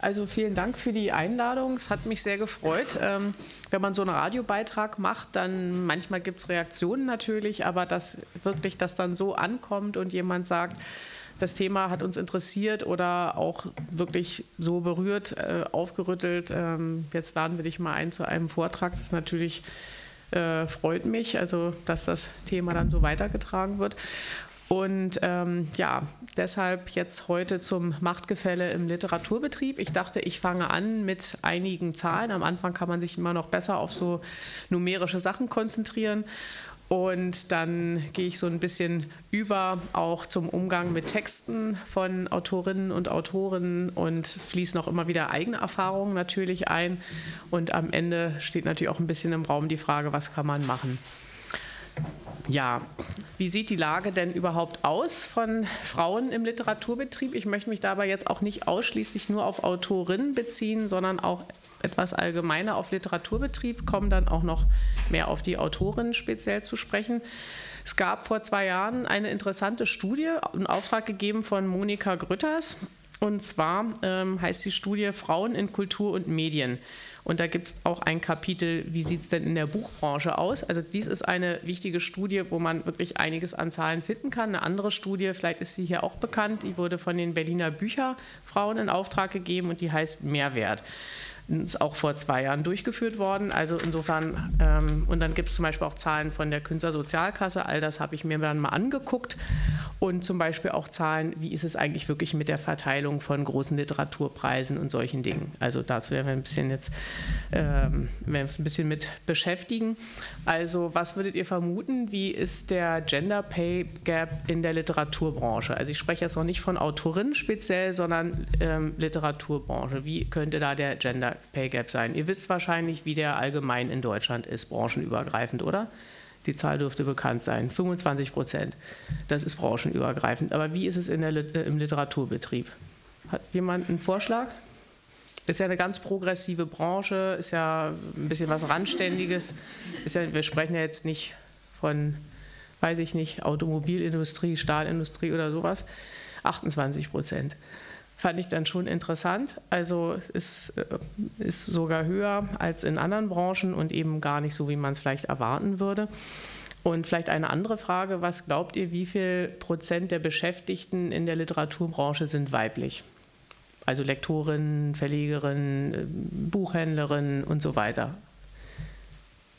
Also vielen Dank für die Einladung. Es hat mich sehr gefreut. Ähm, wenn man so einen Radiobeitrag macht, dann manchmal gibt es Reaktionen natürlich, aber dass wirklich das dann so ankommt und jemand sagt, das Thema hat uns interessiert oder auch wirklich so berührt, äh, aufgerüttelt. Ähm, jetzt laden wir dich mal ein zu einem Vortrag. Das natürlich äh, freut mich, also dass das Thema dann so weitergetragen wird. Und ähm, ja, deshalb jetzt heute zum Machtgefälle im Literaturbetrieb. Ich dachte, ich fange an mit einigen Zahlen. Am Anfang kann man sich immer noch besser auf so numerische Sachen konzentrieren. Und dann gehe ich so ein bisschen über auch zum Umgang mit Texten von Autorinnen und Autoren und fließe noch immer wieder eigene Erfahrungen natürlich ein. Und am Ende steht natürlich auch ein bisschen im Raum die Frage, was kann man machen. Ja, wie sieht die Lage denn überhaupt aus von Frauen im Literaturbetrieb? Ich möchte mich dabei jetzt auch nicht ausschließlich nur auf Autorinnen beziehen, sondern auch etwas allgemeiner auf Literaturbetrieb, kommen dann auch noch mehr auf die Autorinnen speziell zu sprechen. Es gab vor zwei Jahren eine interessante Studie, einen Auftrag gegeben von Monika Grütters. Und zwar ähm, heißt die Studie Frauen in Kultur und Medien. Und da gibt es auch ein Kapitel, wie sieht es denn in der Buchbranche aus? Also dies ist eine wichtige Studie, wo man wirklich einiges an Zahlen finden kann. Eine andere Studie, vielleicht ist sie hier auch bekannt, die wurde von den Berliner Bücherfrauen in Auftrag gegeben und die heißt Mehrwert ist auch vor zwei Jahren durchgeführt worden. Also insofern, ähm, und dann gibt es zum Beispiel auch Zahlen von der Künstlersozialkasse, all das habe ich mir dann mal angeguckt. Und zum Beispiel auch Zahlen, wie ist es eigentlich wirklich mit der Verteilung von großen Literaturpreisen und solchen Dingen. Also dazu werden wir ein bisschen jetzt ähm, werden uns ein bisschen mit beschäftigen. Also, was würdet ihr vermuten? Wie ist der Gender Pay Gap in der Literaturbranche? Also ich spreche jetzt noch nicht von Autorinnen speziell, sondern ähm, Literaturbranche. Wie könnte da der Gender Pay Gap sein. Ihr wisst wahrscheinlich, wie der allgemein in Deutschland ist, branchenübergreifend, oder? Die Zahl dürfte bekannt sein. 25 Prozent. Das ist branchenübergreifend. Aber wie ist es der, äh, im Literaturbetrieb? Hat jemand einen Vorschlag? Ist ja eine ganz progressive Branche, ist ja ein bisschen was Randständiges. Ist ja, wir sprechen ja jetzt nicht von, weiß ich nicht, Automobilindustrie, Stahlindustrie oder sowas. 28 Prozent fand ich dann schon interessant. Also es äh, ist sogar höher als in anderen Branchen und eben gar nicht so, wie man es vielleicht erwarten würde. Und vielleicht eine andere Frage, was glaubt ihr, wie viel Prozent der Beschäftigten in der Literaturbranche sind weiblich? Also Lektorinnen, Verlegerinnen, äh, Buchhändlerinnen und so weiter.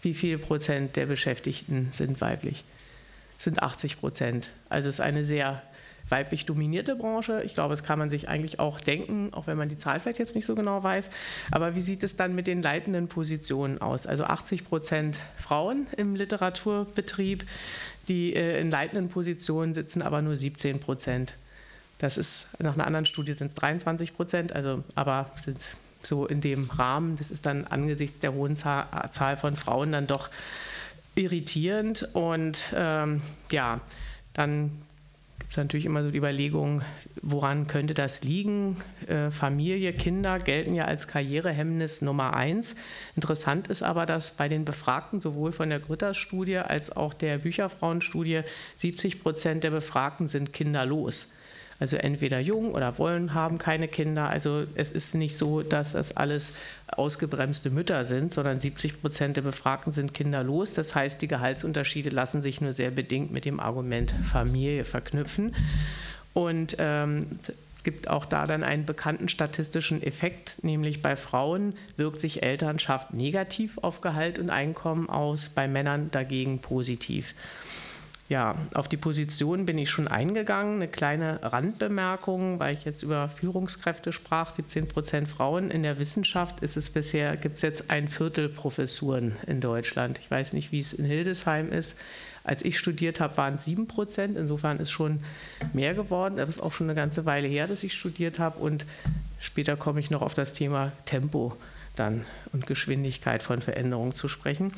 Wie viel Prozent der Beschäftigten sind weiblich? Sind 80 Prozent. Also es ist eine sehr weiblich dominierte Branche. Ich glaube, das kann man sich eigentlich auch denken, auch wenn man die Zahl vielleicht jetzt nicht so genau weiß. Aber wie sieht es dann mit den leitenden Positionen aus? Also 80 Prozent Frauen im Literaturbetrieb, die äh, in leitenden Positionen sitzen, aber nur 17 Prozent. Das ist nach einer anderen Studie sind es 23 Prozent, also aber sind so in dem Rahmen. Das ist dann angesichts der hohen Zahl von Frauen dann doch irritierend. Und ähm, ja, dann ist natürlich immer so die Überlegung, woran könnte das liegen? Äh, Familie, Kinder gelten ja als Karrierehemmnis Nummer eins. Interessant ist aber, dass bei den Befragten sowohl von der Grütters-Studie als auch der Bücherfrauenstudie 70 Prozent der Befragten sind kinderlos. Also entweder jung oder wollen, haben keine Kinder. Also es ist nicht so, dass das alles ausgebremste Mütter sind, sondern 70 Prozent der Befragten sind kinderlos. Das heißt, die Gehaltsunterschiede lassen sich nur sehr bedingt mit dem Argument Familie verknüpfen. Und ähm, es gibt auch da dann einen bekannten statistischen Effekt, nämlich bei Frauen wirkt sich Elternschaft negativ auf Gehalt und Einkommen aus, bei Männern dagegen positiv. Ja, auf die Position bin ich schon eingegangen. Eine kleine Randbemerkung, weil ich jetzt über Führungskräfte sprach, 17 Prozent Frauen. In der Wissenschaft ist es bisher, gibt es jetzt ein Viertel Professuren in Deutschland. Ich weiß nicht, wie es in Hildesheim ist. Als ich studiert habe, waren es 7 Prozent. Insofern ist schon mehr geworden. Das ist auch schon eine ganze Weile her, dass ich studiert habe. Und später komme ich noch auf das Thema Tempo dann und Geschwindigkeit von Veränderungen zu sprechen.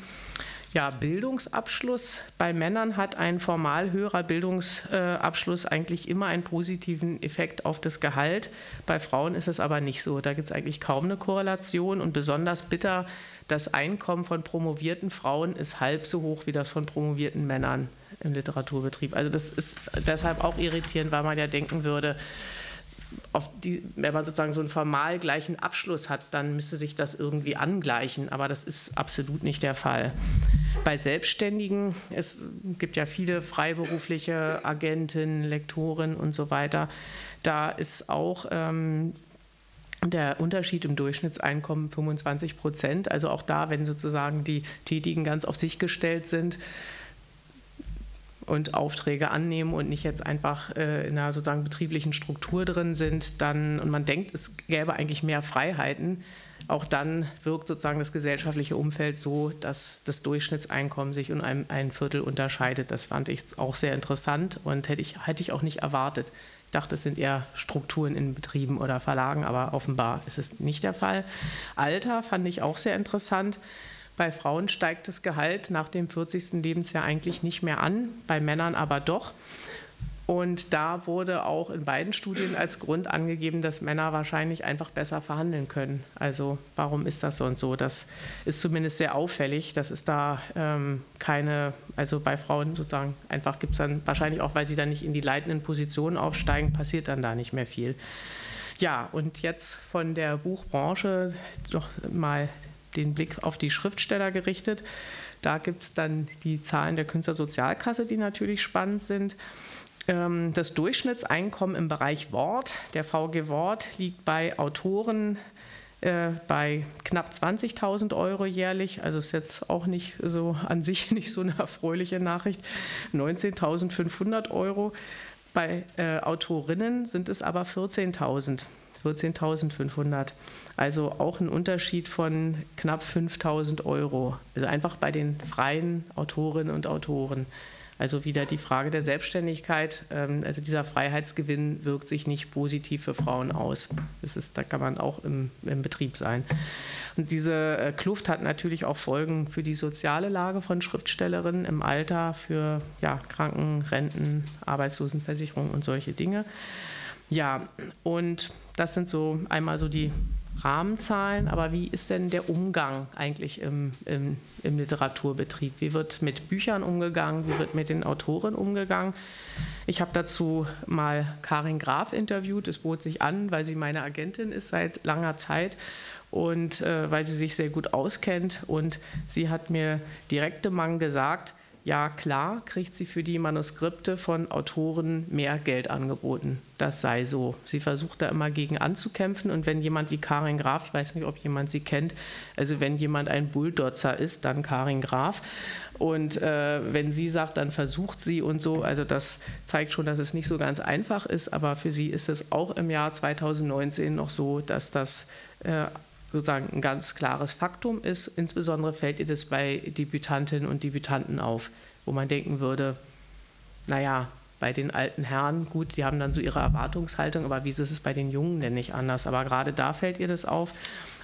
Ja, Bildungsabschluss bei Männern hat ein formal höherer Bildungsabschluss eigentlich immer einen positiven Effekt auf das Gehalt. Bei Frauen ist es aber nicht so. Da gibt es eigentlich kaum eine Korrelation und besonders bitter, das Einkommen von promovierten Frauen ist halb so hoch wie das von promovierten Männern im Literaturbetrieb. Also das ist deshalb auch irritierend, weil man ja denken würde, die, wenn man sozusagen so einen formal gleichen Abschluss hat, dann müsste sich das irgendwie angleichen. Aber das ist absolut nicht der Fall. Bei Selbstständigen, es gibt ja viele freiberufliche Agenten, Lektoren und so weiter, da ist auch ähm, der Unterschied im Durchschnittseinkommen 25 Prozent. Also auch da, wenn sozusagen die Tätigen ganz auf sich gestellt sind, und Aufträge annehmen und nicht jetzt einfach äh, in einer sozusagen betrieblichen Struktur drin sind, dann und man denkt, es gäbe eigentlich mehr Freiheiten, auch dann wirkt sozusagen das gesellschaftliche Umfeld so, dass das Durchschnittseinkommen sich um ein, ein Viertel unterscheidet. Das fand ich auch sehr interessant und hätte ich, hätte ich auch nicht erwartet. Ich dachte, es sind eher Strukturen in Betrieben oder Verlagen, aber offenbar ist es nicht der Fall. Alter fand ich auch sehr interessant. Bei Frauen steigt das Gehalt nach dem 40. Lebensjahr eigentlich nicht mehr an, bei Männern aber doch. Und da wurde auch in beiden Studien als Grund angegeben, dass Männer wahrscheinlich einfach besser verhandeln können. Also warum ist das so und so? Das ist zumindest sehr auffällig. Das ist da ähm, keine, also bei Frauen sozusagen einfach gibt es dann wahrscheinlich auch, weil sie dann nicht in die leitenden Positionen aufsteigen, passiert dann da nicht mehr viel. Ja, und jetzt von der Buchbranche noch mal den Blick auf die Schriftsteller gerichtet. Da gibt es dann die Zahlen der Künstlersozialkasse, die natürlich spannend sind. Ähm, das Durchschnittseinkommen im Bereich Wort, der VG Wort, liegt bei Autoren äh, bei knapp 20.000 Euro jährlich. Also ist jetzt auch nicht so an sich nicht so eine erfreuliche Nachricht. 19.500 Euro. Bei äh, Autorinnen sind es aber 14.000. 14.500. Also auch ein Unterschied von knapp 5.000 Euro. Also einfach bei den freien Autorinnen und Autoren. Also wieder die Frage der Selbstständigkeit. Ähm, also dieser Freiheitsgewinn wirkt sich nicht positiv für Frauen aus. Das ist, da kann man auch im, im Betrieb sein. Und diese äh, Kluft hat natürlich auch Folgen für die soziale Lage von Schriftstellerinnen im Alter, für ja, Kranken, Renten, Arbeitslosenversicherung und solche Dinge. Ja, und das sind so einmal so die Rahmenzahlen, aber wie ist denn der Umgang eigentlich im, im, im, Literaturbetrieb? Wie wird mit Büchern umgegangen? Wie wird mit den Autoren umgegangen? Ich habe dazu mal Karin Graf interviewt. Es bot sich an, weil sie meine Agentin ist seit langer Zeit und äh, weil sie sich sehr gut auskennt. Und sie hat mir direkt im Mang gesagt, ja klar, kriegt sie für die Manuskripte von Autoren mehr Geld angeboten. Das sei so. Sie versucht da immer gegen anzukämpfen und wenn jemand wie Karin Graf, ich weiß nicht, ob jemand sie kennt, also wenn jemand ein Bulldotzer ist, dann Karin Graf. Und äh, wenn sie sagt, dann versucht sie und so. Also das zeigt schon, dass es nicht so ganz einfach ist, aber für sie ist es auch im Jahr 2019 noch so, dass das äh, sozusagen ein ganz klares Faktum ist. Insbesondere fällt ihr das bei Debütantinnen und Debütanten auf, wo man denken würde, naja, bei den alten Herren, gut, die haben dann so ihre Erwartungshaltung, aber wieso ist es bei den Jungen denn nicht anders? Aber gerade da fällt ihr das auf.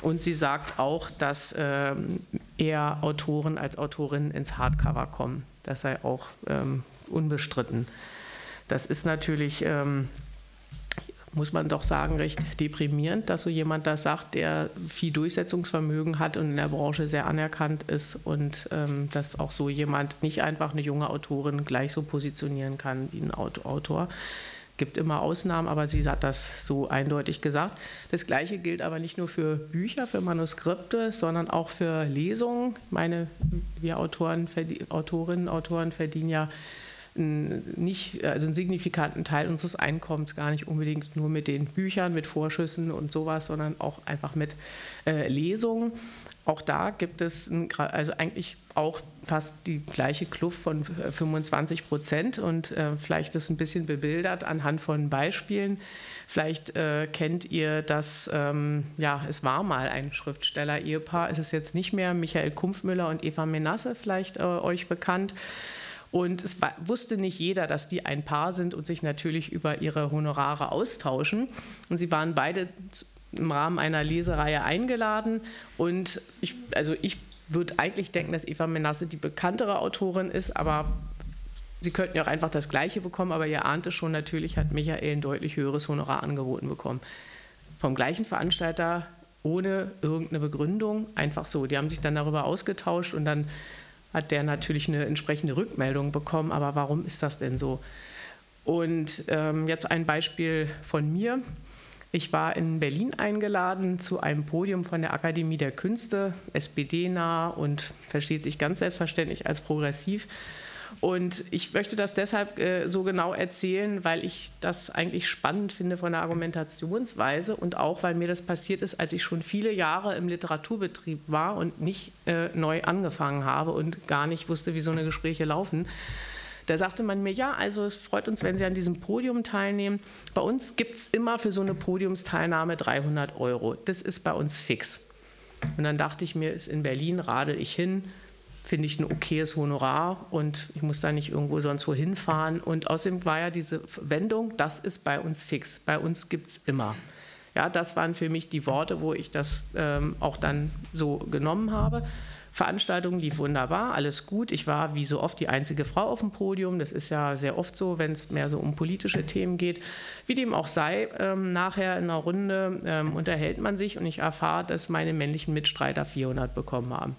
Und sie sagt auch, dass ähm, eher Autoren als Autorinnen ins Hardcover kommen. Das sei auch ähm, unbestritten. Das ist natürlich ähm, muss man doch sagen, recht deprimierend, dass so jemand das sagt, der viel Durchsetzungsvermögen hat und in der Branche sehr anerkannt ist und ähm, dass auch so jemand nicht einfach eine junge Autorin gleich so positionieren kann wie ein Autor. Gibt immer Ausnahmen, aber sie hat das so eindeutig gesagt. Das Gleiche gilt aber nicht nur für Bücher, für Manuskripte, sondern auch für Lesungen. Meine, wir Autoren, Autorinnen, Autoren verdienen ja nicht, also einen signifikanten Teil unseres Einkommens gar nicht unbedingt nur mit den Büchern, mit Vorschüssen und sowas, sondern auch einfach mit äh, Lesungen. Auch da gibt es ein, also eigentlich auch fast die gleiche Kluft von 25 äh, Prozent und äh, vielleicht ist ein bisschen bebildert anhand von Beispielen. Vielleicht äh, kennt ihr das, ähm, ja, es war mal ein Schriftsteller-Ehepaar, es ist jetzt nicht mehr Michael Kumpfmüller und Eva Menasse vielleicht äh, euch bekannt. Und es wusste nicht jeder, dass die ein Paar sind und sich natürlich über ihre Honorare austauschen. Und sie waren beide im Rahmen einer Lesereihe eingeladen. Und ich, also ich würde eigentlich denken, dass Eva Menasse die bekanntere Autorin ist, aber sie könnten ja auch einfach das Gleiche bekommen. Aber ihr ahnte schon, natürlich hat Michael ein deutlich höheres Honorar angeboten bekommen. Vom gleichen Veranstalter ohne irgendeine Begründung, einfach so. Die haben sich dann darüber ausgetauscht und dann hat der natürlich eine entsprechende Rückmeldung bekommen. Aber warum ist das denn so? Und ähm, jetzt ein Beispiel von mir. Ich war in Berlin eingeladen zu einem Podium von der Akademie der Künste, SPD-nah und versteht sich ganz selbstverständlich als progressiv. Und ich möchte das deshalb äh, so genau erzählen, weil ich das eigentlich spannend finde von der Argumentationsweise und auch, weil mir das passiert ist, als ich schon viele Jahre im Literaturbetrieb war und nicht äh, neu angefangen habe und gar nicht wusste, wie so eine Gespräche laufen. Da sagte man mir, ja, also es freut uns, wenn Sie an diesem Podium teilnehmen. Bei uns gibt es immer für so eine Podiumsteilnahme 300 Euro. Das ist bei uns fix. Und dann dachte ich mir, ist in Berlin, radel ich hin, finde ich ein okayes Honorar und ich muss da nicht irgendwo sonst wo hinfahren. Und außerdem war ja diese Wendung, das ist bei uns fix. Bei uns gibt es immer. Ja, das waren für mich die Worte, wo ich das ähm, auch dann so genommen habe. Veranstaltung lief wunderbar, alles gut. Ich war wie so oft die einzige Frau auf dem Podium. Das ist ja sehr oft so, wenn es mehr so um politische Themen geht. Wie dem auch sei, ähm, nachher in einer Runde ähm, unterhält man sich und ich erfahre, dass meine männlichen Mitstreiter 400 bekommen haben.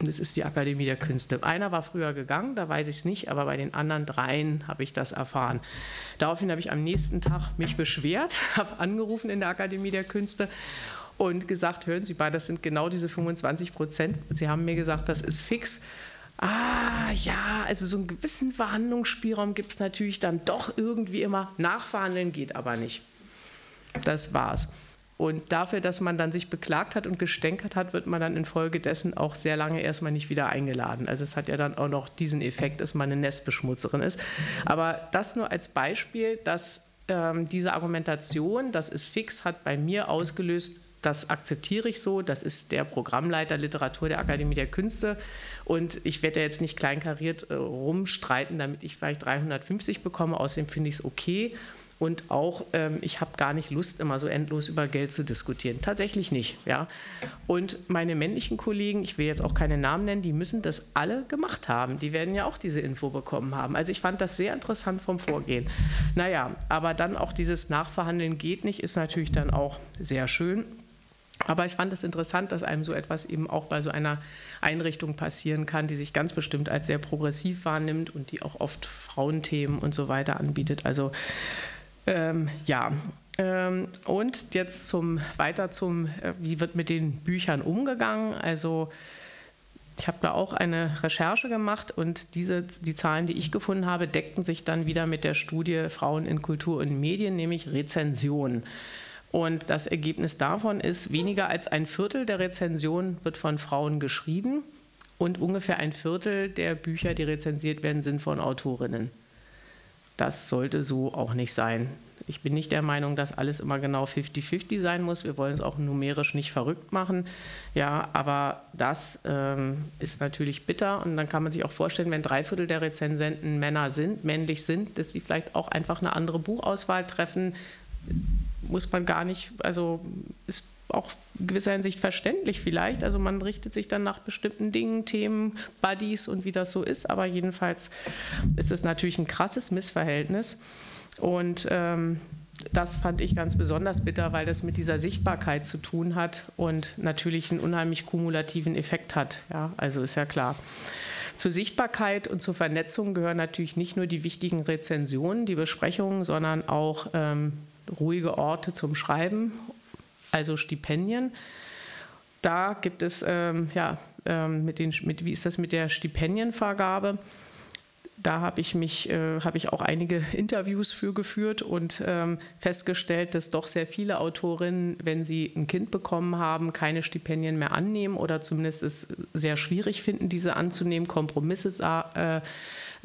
Das ist die Akademie der Künste. Einer war früher gegangen, da weiß ich es nicht, aber bei den anderen dreien habe ich das erfahren. Daraufhin habe ich am nächsten Tag mich beschwert, habe angerufen in der Akademie der Künste und gesagt, hören Sie mal, das sind genau diese 25 Prozent. Sie haben mir gesagt, das ist fix. Ah, ja, also so einen gewissen Verhandlungsspielraum gibt es natürlich dann doch irgendwie immer. Nachverhandeln geht aber nicht. Das war's. Und dafür, dass man dann sich beklagt hat und gestänkert hat, wird man dann infolgedessen auch sehr lange erstmal nicht wieder eingeladen. Also es hat ja dann auch noch diesen Effekt, dass man eine Nestbeschmutzerin ist. Aber das nur als Beispiel, dass ähm, diese Argumentation, das ist fix, hat bei mir ausgelöst, das akzeptiere ich so. Das ist der Programmleiter Literatur der Akademie der Künste. Und ich werde jetzt nicht kleinkariert äh, rumstreiten, damit ich vielleicht 350 bekomme. Außerdem finde ich es okay. Und auch, ähm, ich habe gar nicht Lust, immer so endlos über Geld zu diskutieren. Tatsächlich nicht. Ja. Und meine männlichen Kollegen, ich will jetzt auch keine Namen nennen, die müssen das alle gemacht haben. Die werden ja auch diese Info bekommen haben. Also ich fand das sehr interessant vom Vorgehen. Naja, aber dann auch dieses Nachverhandeln geht nicht, ist natürlich dann auch sehr schön. Aber ich fand es interessant, dass einem so etwas eben auch bei so einer Einrichtung passieren kann, die sich ganz bestimmt als sehr progressiv wahrnimmt und die auch oft Frauenthemen und so weiter anbietet. Also ähm, ja. Ähm, und jetzt zum weiter zum, äh, wie wird mit den Büchern umgegangen? Also ich habe da auch eine Recherche gemacht und diese, die Zahlen, die ich gefunden habe, deckten sich dann wieder mit der Studie Frauen in Kultur und Medien, nämlich Rezensionen. Und das Ergebnis davon ist, weniger als ein Viertel der Rezensionen wird von Frauen geschrieben und ungefähr ein Viertel der Bücher, die rezensiert werden, sind von Autorinnen. Das sollte so auch nicht sein. Ich bin nicht der Meinung, dass alles immer genau 50-50 sein muss. Wir wollen es auch numerisch nicht verrückt machen. Ja, aber das ähm, ist natürlich bitter. Und dann kann man sich auch vorstellen, wenn drei Viertel der Rezensenten Männer sind, männlich sind, dass sie vielleicht auch einfach eine andere Buchauswahl treffen, muss man gar nicht, also ist auch gewisser Hinsicht verständlich vielleicht. Also man richtet sich dann nach bestimmten Dingen, Themen, Buddies und wie das so ist. Aber jedenfalls ist es natürlich ein krasses Missverhältnis. Und ähm, das fand ich ganz besonders bitter, weil das mit dieser Sichtbarkeit zu tun hat und natürlich einen unheimlich kumulativen Effekt hat. Ja, also ist ja klar. Zur Sichtbarkeit und zur Vernetzung gehören natürlich nicht nur die wichtigen Rezensionen, die Besprechungen, sondern auch ähm, ruhige Orte zum Schreiben, also Stipendien. Da gibt es, ähm, ja, ähm, mit den, mit, wie ist das mit der Stipendienvergabe? Da habe ich mich, äh, habe ich auch einige Interviews für geführt und ähm, festgestellt, dass doch sehr viele Autorinnen, wenn sie ein Kind bekommen haben, keine Stipendien mehr annehmen oder zumindest es sehr schwierig finden, diese anzunehmen, Kompromisse äh,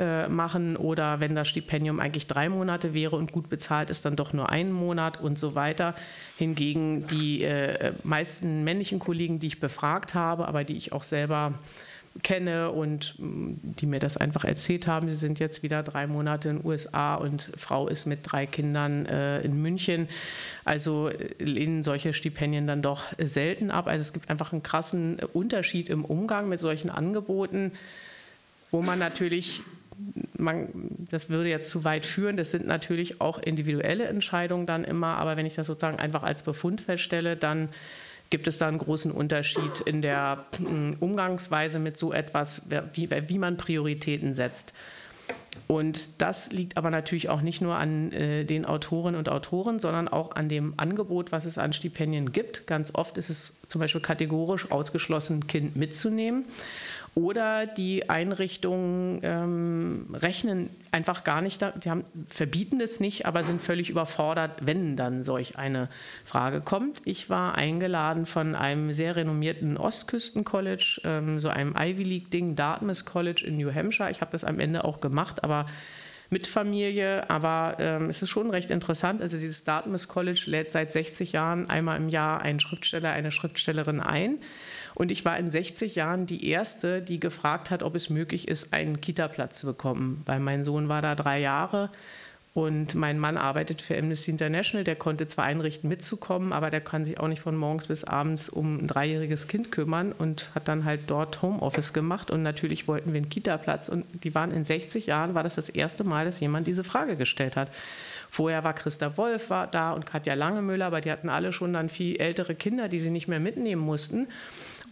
äh, machen oder wenn das Stipendium eigentlich drei Monate wäre und gut bezahlt ist, dann doch nur einen Monat und so weiter. Hingegen die äh, meisten männlichen Kollegen, die ich befragt habe, aber die ich auch selber kenne und mm, die mir das einfach erzählt haben. Sie sind jetzt wieder drei Monate in den USA und Frau ist mit drei Kindern äh, in München. Also äh, lehnen solche Stipendien dann doch selten ab. Also es gibt einfach einen krassen Unterschied im Umgang mit solchen Angeboten, wo man natürlich man, das würde jetzt zu weit führen. Das sind natürlich auch individuelle Entscheidungen dann immer, aber wenn ich das sozusagen einfach als Befund feststelle, dann gibt es da einen großen Unterschied in der hm, Umgangsweise mit so etwas, wie, wie man Prioritäten setzt. Und das liegt aber natürlich auch nicht nur an äh, den Autorinnen und Autoren, sondern auch an dem Angebot, was es an Stipendien gibt. Ganz oft ist es zum Beispiel kategorisch ausgeschlossen, ein Kind mitzunehmen. Oder die Einrichtungen ähm, rechnen einfach gar nicht, die haben, verbieten es nicht, aber sind völlig überfordert, wenn dann solch eine Frage kommt. Ich war eingeladen von einem sehr renommierten Ostküsten-College, ähm, so einem Ivy League-Ding, Dartmouth College in New Hampshire. Ich habe das am Ende auch gemacht, aber mit Familie, aber ähm, es ist schon recht interessant. Also dieses Dartmouth College lädt seit 60 Jahren einmal im Jahr einen Schriftsteller, eine Schriftstellerin ein. Und ich war in 60 Jahren die Erste, die gefragt hat, ob es möglich ist, einen Kita-Platz zu bekommen. Weil mein Sohn war da drei Jahre und mein Mann arbeitet für Amnesty International. Der konnte zwar einrichten, mitzukommen, aber der kann sich auch nicht von morgens bis abends um ein dreijähriges Kind kümmern und hat dann halt dort Homeoffice gemacht. Und natürlich wollten wir einen Kita-Platz. Und die waren in 60 Jahren, war das das erste Mal, dass jemand diese Frage gestellt hat. Vorher war Christa Wolf war da und Katja Langemüller, aber die hatten alle schon dann viel ältere Kinder, die sie nicht mehr mitnehmen mussten.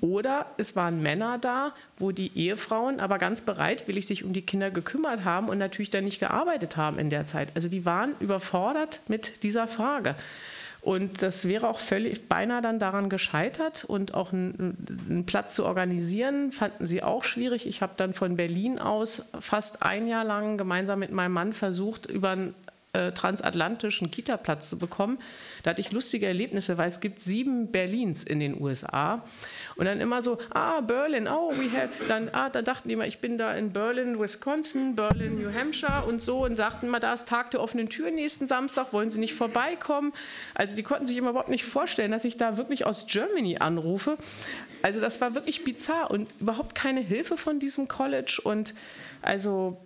Oder es waren Männer da, wo die Ehefrauen aber ganz bereitwillig sich um die Kinder gekümmert haben und natürlich dann nicht gearbeitet haben in der Zeit. Also die waren überfordert mit dieser Frage. Und das wäre auch völlig beinahe dann daran gescheitert und auch einen, Platz zu organisieren, fanden sie auch schwierig. Ich habe dann von Berlin aus fast ein Jahr lang gemeinsam mit meinem Mann versucht, über einen äh, transatlantischen Kita-Platz zu bekommen. Da hatte ich lustige Erlebnisse, weil es gibt sieben Berlins in den USA. Und dann immer so, ah, Berlin, oh, we have, dann, ah, dann dachten die immer, ich bin da in Berlin, Wisconsin, Berlin, New Hampshire und so und sagten immer, da ist Tag der offenen Tür nächsten Samstag, wollen Sie nicht vorbeikommen? Also die konnten sich immer überhaupt nicht vorstellen, dass ich da wirklich aus Germany anrufe. Also das war wirklich bizarr und überhaupt keine Hilfe von diesem College und also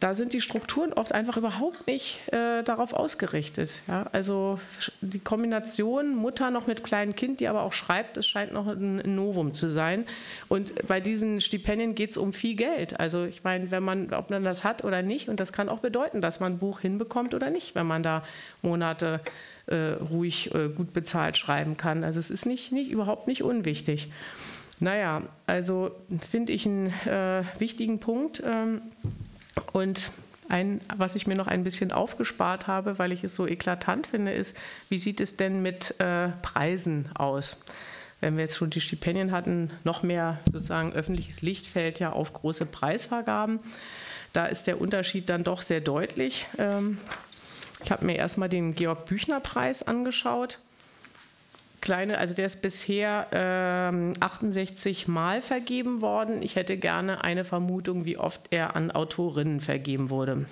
da sind die Strukturen oft einfach überhaupt nicht äh, darauf ausgerichtet. Ja? Also die Kombination Mutter noch mit kleinem Kind, die aber auch schreibt, es scheint noch ein Novum zu sein. Und bei diesen Stipendien geht es um viel Geld. Also ich meine, wenn man, ob man das hat oder nicht, und das kann auch bedeuten, dass man ein Buch hinbekommt oder nicht, wenn man da Monate äh, ruhig äh, gut bezahlt schreiben kann. Also es ist nicht, nicht überhaupt nicht unwichtig. Naja, also finde ich einen äh, wichtigen Punkt. Ähm, und ein, was ich mir noch ein bisschen aufgespart habe, weil ich es so eklatant finde, ist, wie sieht es denn mit äh, Preisen aus? Wenn wir jetzt schon die Stipendien hatten, noch mehr sozusagen öffentliches Licht fällt ja auf große Preisvergaben. Da ist der Unterschied dann doch sehr deutlich. Ähm, ich habe mir erstmal den Georg Büchner Preis angeschaut kleine, also der ist bisher ähm, 68 Mal vergeben worden. Ich hätte gerne eine Vermutung, wie oft er an Autorinnen vergeben wurde.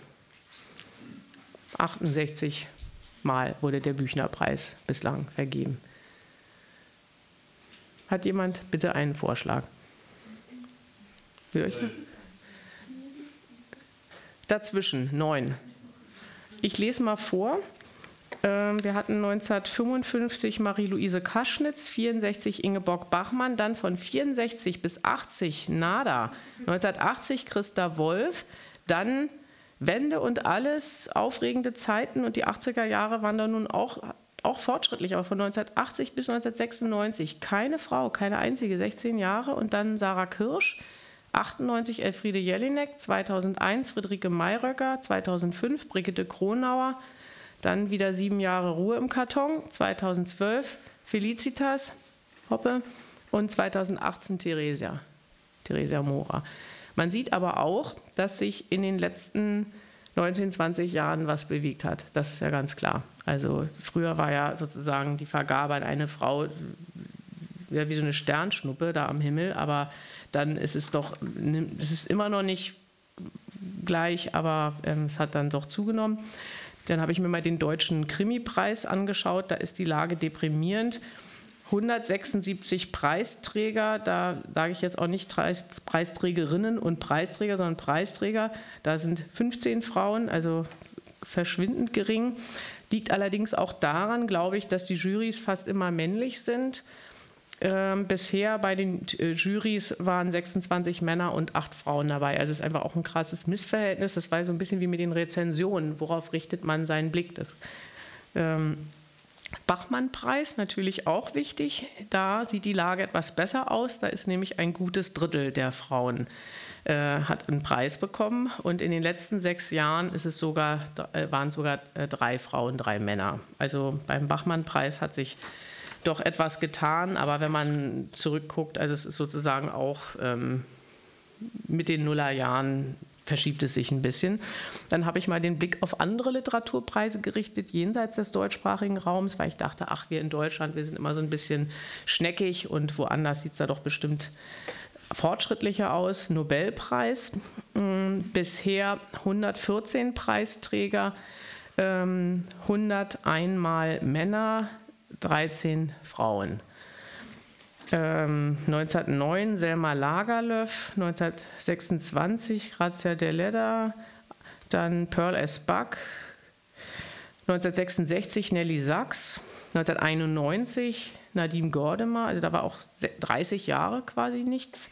68 Mal wurde der Büchnerpreis bislang vergeben. Hat jemand bitte einen Vorschlag? Welche? Dazwischen, neun. Ich lese mal vor. Ähm, wir hatten 1955 Marie-Louise Kaschnitz, 64 Ingeborg Bachmann, dann von 64 bis 80 Nada, 1980 Christa Wolf, dann Wende und alles, aufregende Zeiten und die 80er Jahre waren da nun auch, auch fortschrittlich, aber von 1980 bis 1996 keine Frau, keine einzige, 16 Jahre und dann Sarah Kirsch, 98 Elfriede Jelinek, 2001 Friederike Mayröcker, 2005 Brigitte Kronauer, dann wieder sieben Jahre Ruhe im Karton, 2012 Felicitas Hoppe und 2018 Theresia, Theresia Mora. Man sieht aber auch, dass sich in den letzten 19, 20 Jahren was bewegt hat. Das ist ja ganz klar. Also früher war ja sozusagen die Vergabe an eine Frau ja, wie so eine Sternschnuppe da am Himmel, aber dann ist es doch, es ist immer noch nicht gleich, aber ähm, es hat dann doch zugenommen. Dann habe ich mir mal den deutschen Krimi-Preis angeschaut. Da ist die Lage deprimierend. 176 Preisträger, da sage ich jetzt auch nicht Preisträgerinnen und Preisträger, sondern Preisträger. Da sind 15 Frauen, also verschwindend gering. Liegt allerdings auch daran, glaube ich, dass die Jurys fast immer männlich sind. Ähm, bisher bei den äh, Jurys waren 26 Männer und 8 Frauen dabei. Also es ist einfach auch ein krasses Missverhältnis. Das war so ein bisschen wie mit den Rezensionen. Worauf richtet man seinen Blick? Das ähm, Bachmann-Preis natürlich auch wichtig. Da sieht die Lage etwas besser aus. Da ist nämlich ein gutes Drittel der Frauen äh, hat einen Preis bekommen und in den letzten sechs Jahren ist es sogar, äh, waren sogar äh, drei Frauen, drei Männer. Also beim Bachmann-Preis hat sich doch etwas getan, aber wenn man zurückguckt, also es ist sozusagen auch ähm, mit den Nullerjahren verschiebt es sich ein bisschen. Dann habe ich mal den Blick auf andere Literaturpreise gerichtet, jenseits des deutschsprachigen Raums, weil ich dachte, ach, wir in Deutschland, wir sind immer so ein bisschen schneckig und woanders sieht es da doch bestimmt fortschrittlicher aus. Nobelpreis, mm, bisher 114 Preisträger, 101 ähm, Mal Männer, 13 Frauen. 1909 ähm, Selma Lagerlöf, 1926 Grazia Deledda, dann Pearl S. Buck, 1966 Nelly Sachs, 1991 Nadim Gordemer, also da war auch 30 Jahre quasi nichts.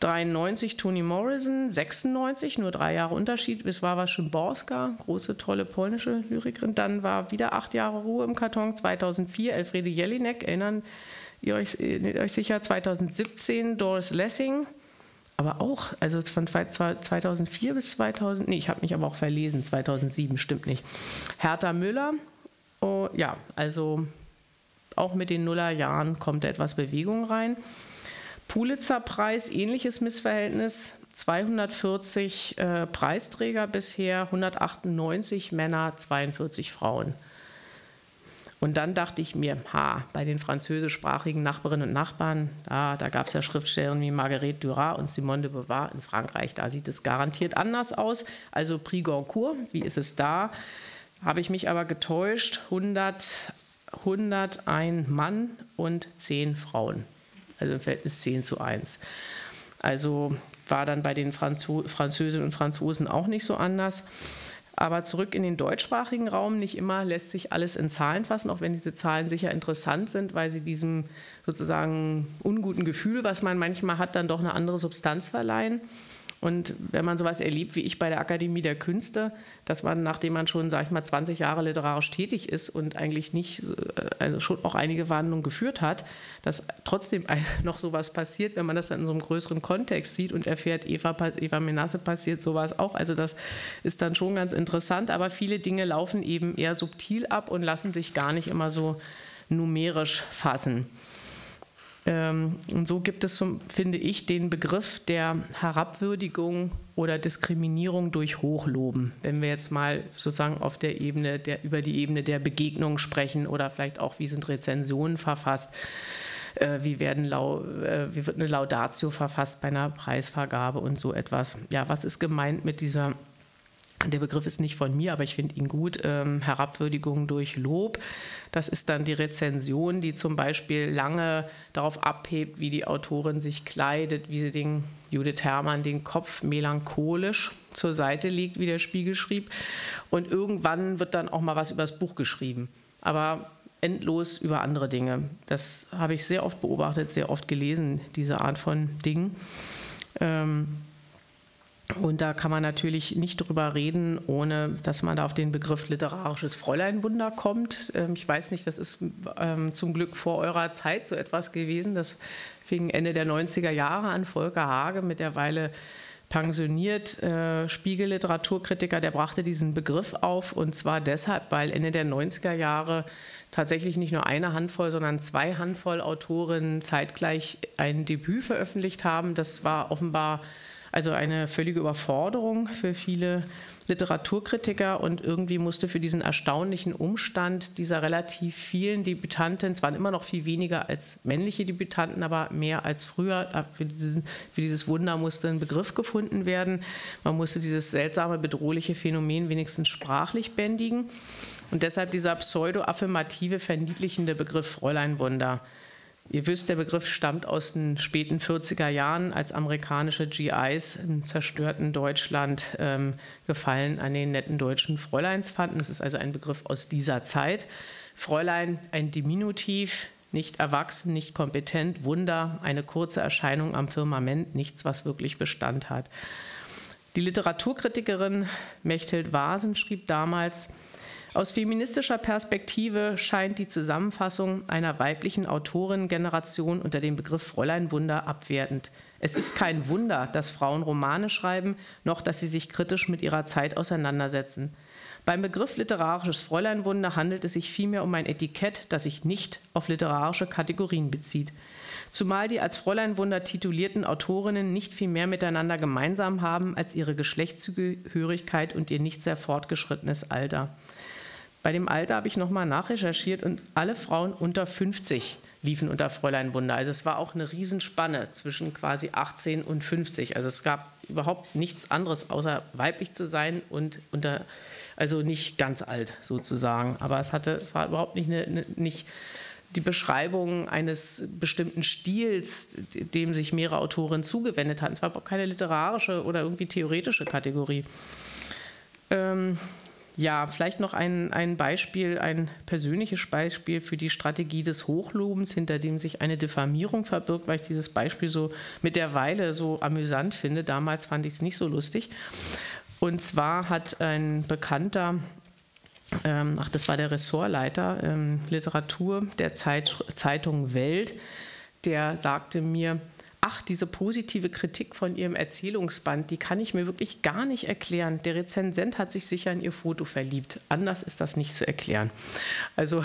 93 Toni Morrison, 96, nur drei Jahre Unterschied, Wisława Szymborska, große, tolle polnische Lyrikerin. Dann war wieder acht Jahre Ruhe im Karton, 2004 Elfriede Jelinek, erinnern ihr euch, ihr euch sicher, 2017 Doris Lessing, aber auch, also von 2004 bis 2000, nee, ich habe mich aber auch verlesen, 2007, stimmt nicht. Hertha Müller, oh, ja, also auch mit den Nullerjahren kommt da etwas Bewegung rein. Pulitzer-Preis, ähnliches Missverhältnis, 240 äh, Preisträger bisher, 198 Männer, 42 Frauen. Und dann dachte ich mir, ha, bei den französischsprachigen Nachbarinnen und Nachbarn, ah, da gab es ja Schriftstellerinnen wie Marguerite Duras und Simone de Beauvoir in Frankreich, da sieht es garantiert anders aus. Also Prix Goncourt, wie ist es da? Habe ich mich aber getäuscht, 100, 101 Mann und 10 Frauen. Also im Verhältnis 10 zu 1. Also war dann bei den Franzo Französinnen und Franzosen auch nicht so anders. Aber zurück in den deutschsprachigen Raum, nicht immer lässt sich alles in Zahlen fassen, auch wenn diese Zahlen sicher interessant sind, weil sie diesem sozusagen unguten Gefühl, was man manchmal hat, dann doch eine andere Substanz verleihen. Und wenn man sowas erlebt wie ich bei der Akademie der Künste, dass man, nachdem man schon, sag ich mal, 20 Jahre literarisch tätig ist und eigentlich nicht, äh, also schon auch einige Verhandlungen geführt hat, dass trotzdem noch sowas passiert, wenn man das dann in so einem größeren Kontext sieht und erfährt, Eva, Eva Menasse passiert sowas auch. Also das ist dann schon ganz interessant, aber viele Dinge laufen eben eher subtil ab und lassen sich gar nicht immer so numerisch fassen. Ähm, und so gibt es, finde ich, den Begriff der Herabwürdigung oder Diskriminierung durch Hochloben. Wenn wir jetzt mal sozusagen auf der Ebene der, über die Ebene der Begegnung sprechen oder vielleicht auch, wie sind Rezensionen verfasst, äh, wie, werden äh, wie wird eine Laudatio verfasst bei einer Preisvergabe und so etwas. Ja, was ist gemeint mit dieser der Begriff ist nicht von mir, aber ich finde ihn gut. Ähm, Herabwürdigung durch Lob. Das ist dann die Rezension, die zum Beispiel lange darauf abhebt, wie die Autorin sich kleidet, wie sie den Judith Herrmann den Kopf melancholisch zur Seite legt, wie der Spiegel schrieb. Und irgendwann wird dann auch mal was über das Buch geschrieben. Aber endlos über andere Dinge. Das habe ich sehr oft beobachtet, sehr oft gelesen, diese Art von Dingen. Ähm, und da kann man natürlich nicht drüber reden, ohne dass man da auf den Begriff literarisches Fräuleinwunder kommt. Ähm, ich weiß nicht, das ist ähm, zum Glück vor eurer Zeit so etwas gewesen. Das fing Ende der 90er Jahre an. Volker Hage, mittlerweile pensioniert, äh, Spiegel-Literaturkritiker, der brachte diesen Begriff auf. Und zwar deshalb, weil Ende der 90er Jahre tatsächlich nicht nur eine Handvoll, sondern zwei Handvoll Autorinnen zeitgleich ein Debüt veröffentlicht haben. Das war offenbar also eine völlige Überforderung für viele Literaturkritiker und irgendwie musste für diesen erstaunlichen Umstand dieser relativ vielen Debütanten, es waren immer noch viel weniger als männliche Debütanten, aber mehr als früher, für, diesen, für dieses Wunder musste ein Begriff gefunden werden. Man musste dieses seltsame, bedrohliche Phänomen wenigstens sprachlich bändigen. Und deshalb dieser pseudo-affirmative, verniedlichende Begriff Fräuleinwunder. Ihr wisst, der Begriff stammt aus den späten 40er Jahren, als amerikanische GIs im zerstörten Deutschland ähm, Gefallen an den netten deutschen Fräuleins fanden. Das ist also ein Begriff aus dieser Zeit. Fräulein, ein Diminutiv, nicht erwachsen, nicht kompetent, Wunder, eine kurze Erscheinung am Firmament, nichts, was wirklich Bestand hat. Die Literaturkritikerin Mechthild Vasen schrieb damals, Aus feministischer Perspektive scheint die Zusammenfassung einer weiblichen Autorinnengeneration unter dem Begriff Fräulein Wunder abwertend. Es ist kein Wunder, dass Frauen Romane schreiben, noch dass sie sich kritisch mit ihrer Zeit auseinandersetzen. Beim Begriff literarisches Fräuleinwunder handelt es sich vielmehr um ein Etikett, das sich nicht auf literarische Kategorien bezieht. Zumal die als Fräuleinwunder titulierten Autorinnen nicht viel mehr miteinander gemeinsam haben als ihre Geschlechtszugehörigkeit und ihr nicht sehr fortgeschrittenes Alter. Bei dem Alter habe ich nochmal nachrecherchiert und alle Frauen unter 50 liefen unter Fräulein Wunder. Also es war auch eine Riesenspanne zwischen quasi 18 und 50. Also es gab überhaupt nichts anderes, außer weiblich zu sein und unter also nicht ganz alt sozusagen. Aber es hatte, es war überhaupt nicht, eine, nicht die Beschreibung eines bestimmten Stils, dem sich mehrere Autorinnen zugewendet hatten. Es war keine literarische oder irgendwie theoretische Kategorie. Ähm, ja, vielleicht noch ein, ein Beispiel, ein persönliches Beispiel für die Strategie des Hochlobens, hinter dem sich eine Diffamierung verbirgt, weil ich dieses Beispiel so mit der Weile so amüsant finde. Damals fand ich es nicht so lustig. Und zwar hat ein Bekannter, ähm, ach, das war der Ressortleiter ähm, Literatur der Zeit, Zeitung Welt, der sagte mir, ach, diese positive Kritik von Ihrem Erzählungsband, die kann ich mir wirklich gar nicht erklären. Der Rezensent hat sich sicher in Ihr Foto verliebt. Anders ist das nicht zu erklären. Also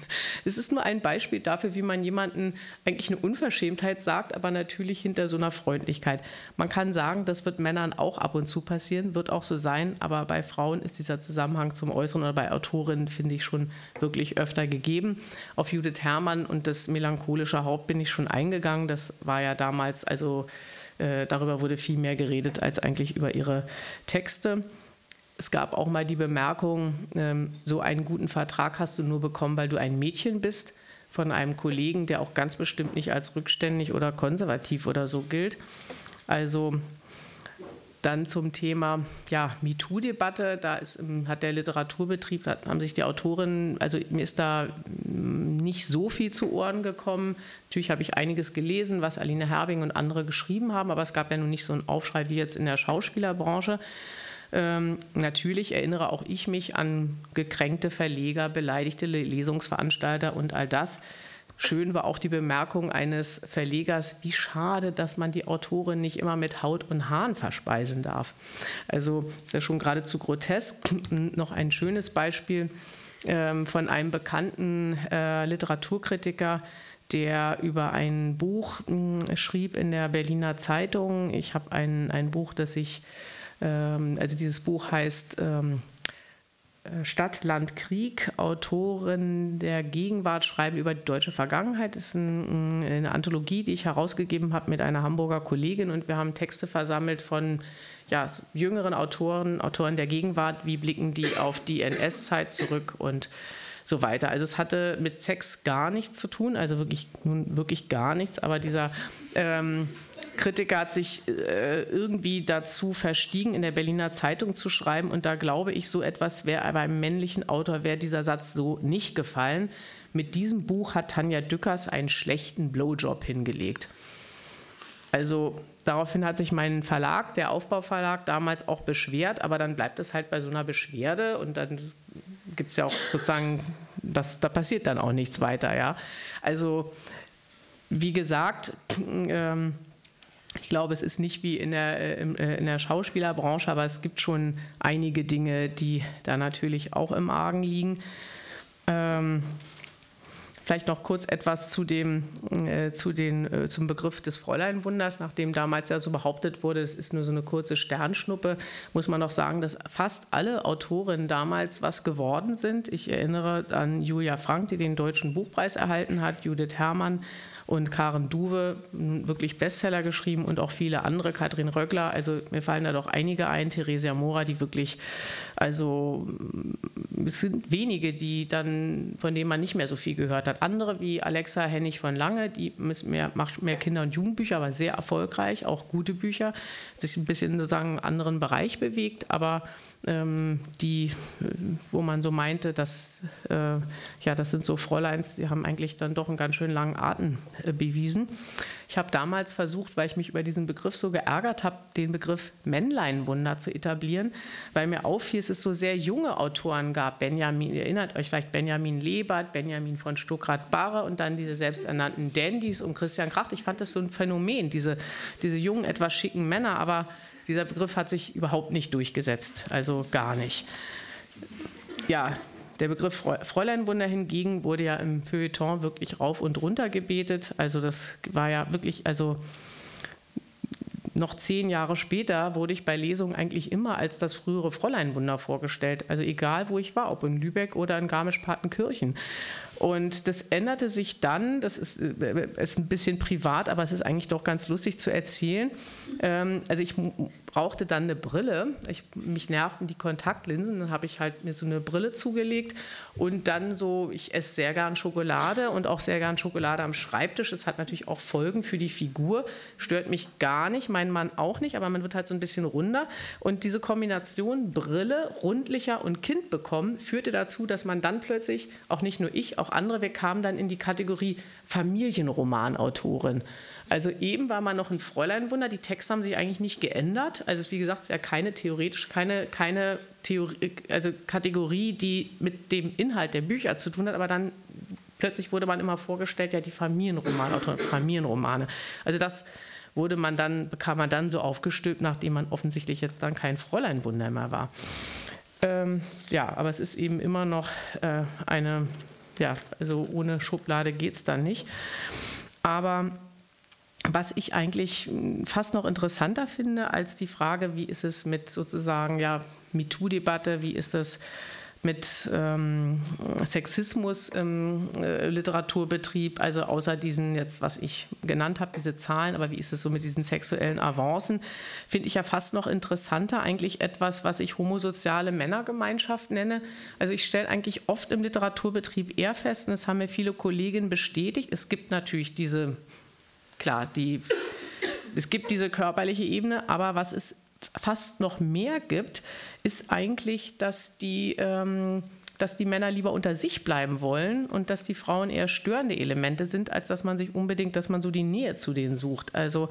es ist nur ein Beispiel dafür, wie man jemanden eigentlich eine Unverschämtheit sagt, aber natürlich hinter so einer Freundlichkeit. Man kann sagen, das wird Männern auch ab und zu passieren, wird auch so sein, aber bei Frauen ist dieser Zusammenhang zum Äußeren oder bei Autorinnen, finde ich, schon wirklich öfter gegeben. Auf Judith Herrmann und das melancholische Haupt bin ich schon eingegangen. Das war ja damals, also äh, darüber wurde viel mehr geredet als eigentlich über ihre Texte. Es gab auch mal die Bemerkung, ähm, so einen guten Vertrag hast du nur bekommen, weil du ein Mädchen bist, von einem Kollegen, der auch ganz bestimmt nicht als rückständig oder konservativ oder so gilt. Also dann zum Thema ja, MeToo-Debatte. Da ist, hat der Literaturbetrieb, da haben sich die Autorinnen, also mir ist da mm, nicht so viel zu Ohren gekommen. Natürlich habe ich einiges gelesen, was Aline Herbing und andere geschrieben haben, aber es gab ja nun nicht so einen Aufschrei wie jetzt in der Schauspielerbranche. Ähm, natürlich erinnere auch ich mich an gekränkte Verleger, beleidigte Lesungsveranstalter und all das. Schön war auch die Bemerkung eines Verlegers, wie schade, dass man die Autorin nicht immer mit Haut und Haaren verspeisen darf. Also ist ja schon geradezu grotesk. Noch ein schönes Beispiel ähm, von einem bekannten äh, Literaturkritiker, der über ein Buch mh, schrieb in der Berliner Zeitung. Ich habe ein, ein Buch, das ich also dieses Buch heißt ähm, äh, Stadt, Land, Krieg. Autoren der Gegenwart schreiben über die deutsche Vergangenheit. Das ist eine Anthologie, die ich herausgegeben habe mit einer Hamburger Kollegin und wir haben Texte versammelt von ja, jüngeren Autoren, Autoren der Gegenwart. Wie blicken die auf die NS-Zeit zurück und so weiter. Also es hatte mit Sex gar nichts zu tun, also wirklich nun wirklich gar nichts, aber dieser ähm, Kritiker hat sich äh, irgendwie dazu verstiegen, in der Berliner Zeitung zu schreiben. Und da glaube ich, so etwas wäre beim männlichen Autor, wäre dieser Satz so nicht gefallen. Mit diesem Buch hat Tanja Dückers einen schlechten Blowjob hingelegt. Also daraufhin hat sich mein Verlag, der Aufbauverlag, damals auch beschwert, aber dann bleibt es halt bei so einer Beschwerde und dann gibt es ja auch sozusagen, das, da passiert dann auch nichts weiter. Ja? Also wie gesagt, ähm, ich glaube, es ist nicht wie in der, äh, äh, in der Schauspielerbranche, aber es gibt schon einige Dinge, die da natürlich auch im Argen liegen. Ähm, Vielleicht noch kurz etwas zu dem, äh, zu den, äh, zum Begriff des Fräuleinwunders, nachdem damals ja so behauptet wurde, es ist nur so eine kurze Sternschnuppe, muss man noch sagen, dass fast alle Autorinnen damals was geworden sind. Ich erinnere an Julia Frank, die den Deutschen Buchpreis erhalten hat, Judith Herrmann und Karen Duwe, wirklich Bestseller geschrieben und auch viele andere, Katrin Röckler, also mir fallen da doch einige ein, Theresia Mora, die wirklich, also es sind wenige, die dann, von denen man nicht mehr so viel gehört hat. Andere wie Alexa Hennig von Lange, die mehr, macht mehr Kinder- und Jugendbücher, aber sehr erfolgreich, auch gute Bücher, sich ein bisschen sozusagen einen anderen Bereich bewegt, aber die, wo man so meinte, dass äh, ja, das sind so Fräuleins, die haben eigentlich dann doch einen ganz schön langen Atem äh, bewiesen. Ich habe damals versucht, weil ich mich über diesen Begriff so geärgert habe, den Begriff Männleinwunder zu etablieren, weil mir auffiel, dass es so sehr junge Autoren gab. Benjamin, ihr erinnert euch vielleicht Benjamin Lebert, Benjamin von Stuckrad-Barre und dann diese selbsternannten Dandys und Christian Kracht. Ich fand das so ein Phänomen, diese, diese jungen, etwas schicken Männer, aber dieser Begriff hat sich überhaupt nicht durchgesetzt, also gar nicht. Ja, der Begriff Fräuleinwunder hingegen wurde ja im Feuilleton wirklich rauf und runter gebetet. Also das war ja wirklich, also noch zehn Jahre später wurde ich bei Lesungen eigentlich immer als das frühere Fräuleinwunder vorgestellt. Also egal, wo ich war, ob in Lübeck oder in Garmisch-Partenkirchen. Und das änderte sich dann, das ist, äh, ist, ein bisschen privat, aber es ist eigentlich doch ganz lustig zu erzählen. Ähm, also ich brauchte dann eine Brille. Ich, mich nervten die Kontaktlinsen. Dann habe ich halt mir so eine Brille zugelegt und dann so, ich esse sehr gern Schokolade und auch sehr gern Schokolade am Schreibtisch. Es hat natürlich auch Folgen für die Figur. Stört mich gar nicht, mein Mann auch nicht, aber man wird halt so ein bisschen runder. Und diese Kombination Brille, rundlicher und Kind bekommen, führte dazu, dass man dann plötzlich, auch nicht nur ich, auch auch andere, wir kamen dann in die Kategorie Familienromanautorin. Also eben war man noch ein Fräuleinwunder, die Texte haben sich eigentlich nicht geändert. Also es ist wie gesagt ja keine theoretisch, keine, keine Theorie, also Kategorie, die mit dem Inhalt der Bücher zu tun hat, aber dann plötzlich wurde man immer vorgestellt, ja die Familienromanautorin, Familienromane. Also das wurde man dann, bekam man dann so aufgestülpt, nachdem man offensichtlich jetzt dann kein Fräuleinwunder mehr war. Ähm, ja, aber es ist eben immer noch äh, eine ja, also ohne Schublade geht es dann nicht. Aber was ich eigentlich fast noch interessanter finde als die Frage, wie ist es mit sozusagen ja, MeToo-Debatte, wie ist es mit ähm, Sexismus im äh, Literaturbetrieb, also außer diesen jetzt, was ich genannt habe, diese Zahlen, aber wie ist es so mit diesen sexuellen Avancen, finde ich ja fast noch interessanter, eigentlich etwas, was ich homosoziale Männergemeinschaft nenne. Also ich stelle eigentlich oft im Literaturbetrieb eher fest, und das haben mir viele Kolleginnen bestätigt, es gibt natürlich diese, klar, die, es gibt diese körperliche Ebene, aber was es fast noch mehr gibt, ist eigentlich, dass die, ähm, dass die Männer lieber unter sich bleiben wollen und dass die Frauen eher störende Elemente sind, als dass man sich unbedingt, dass man so die Nähe zu denen sucht. Also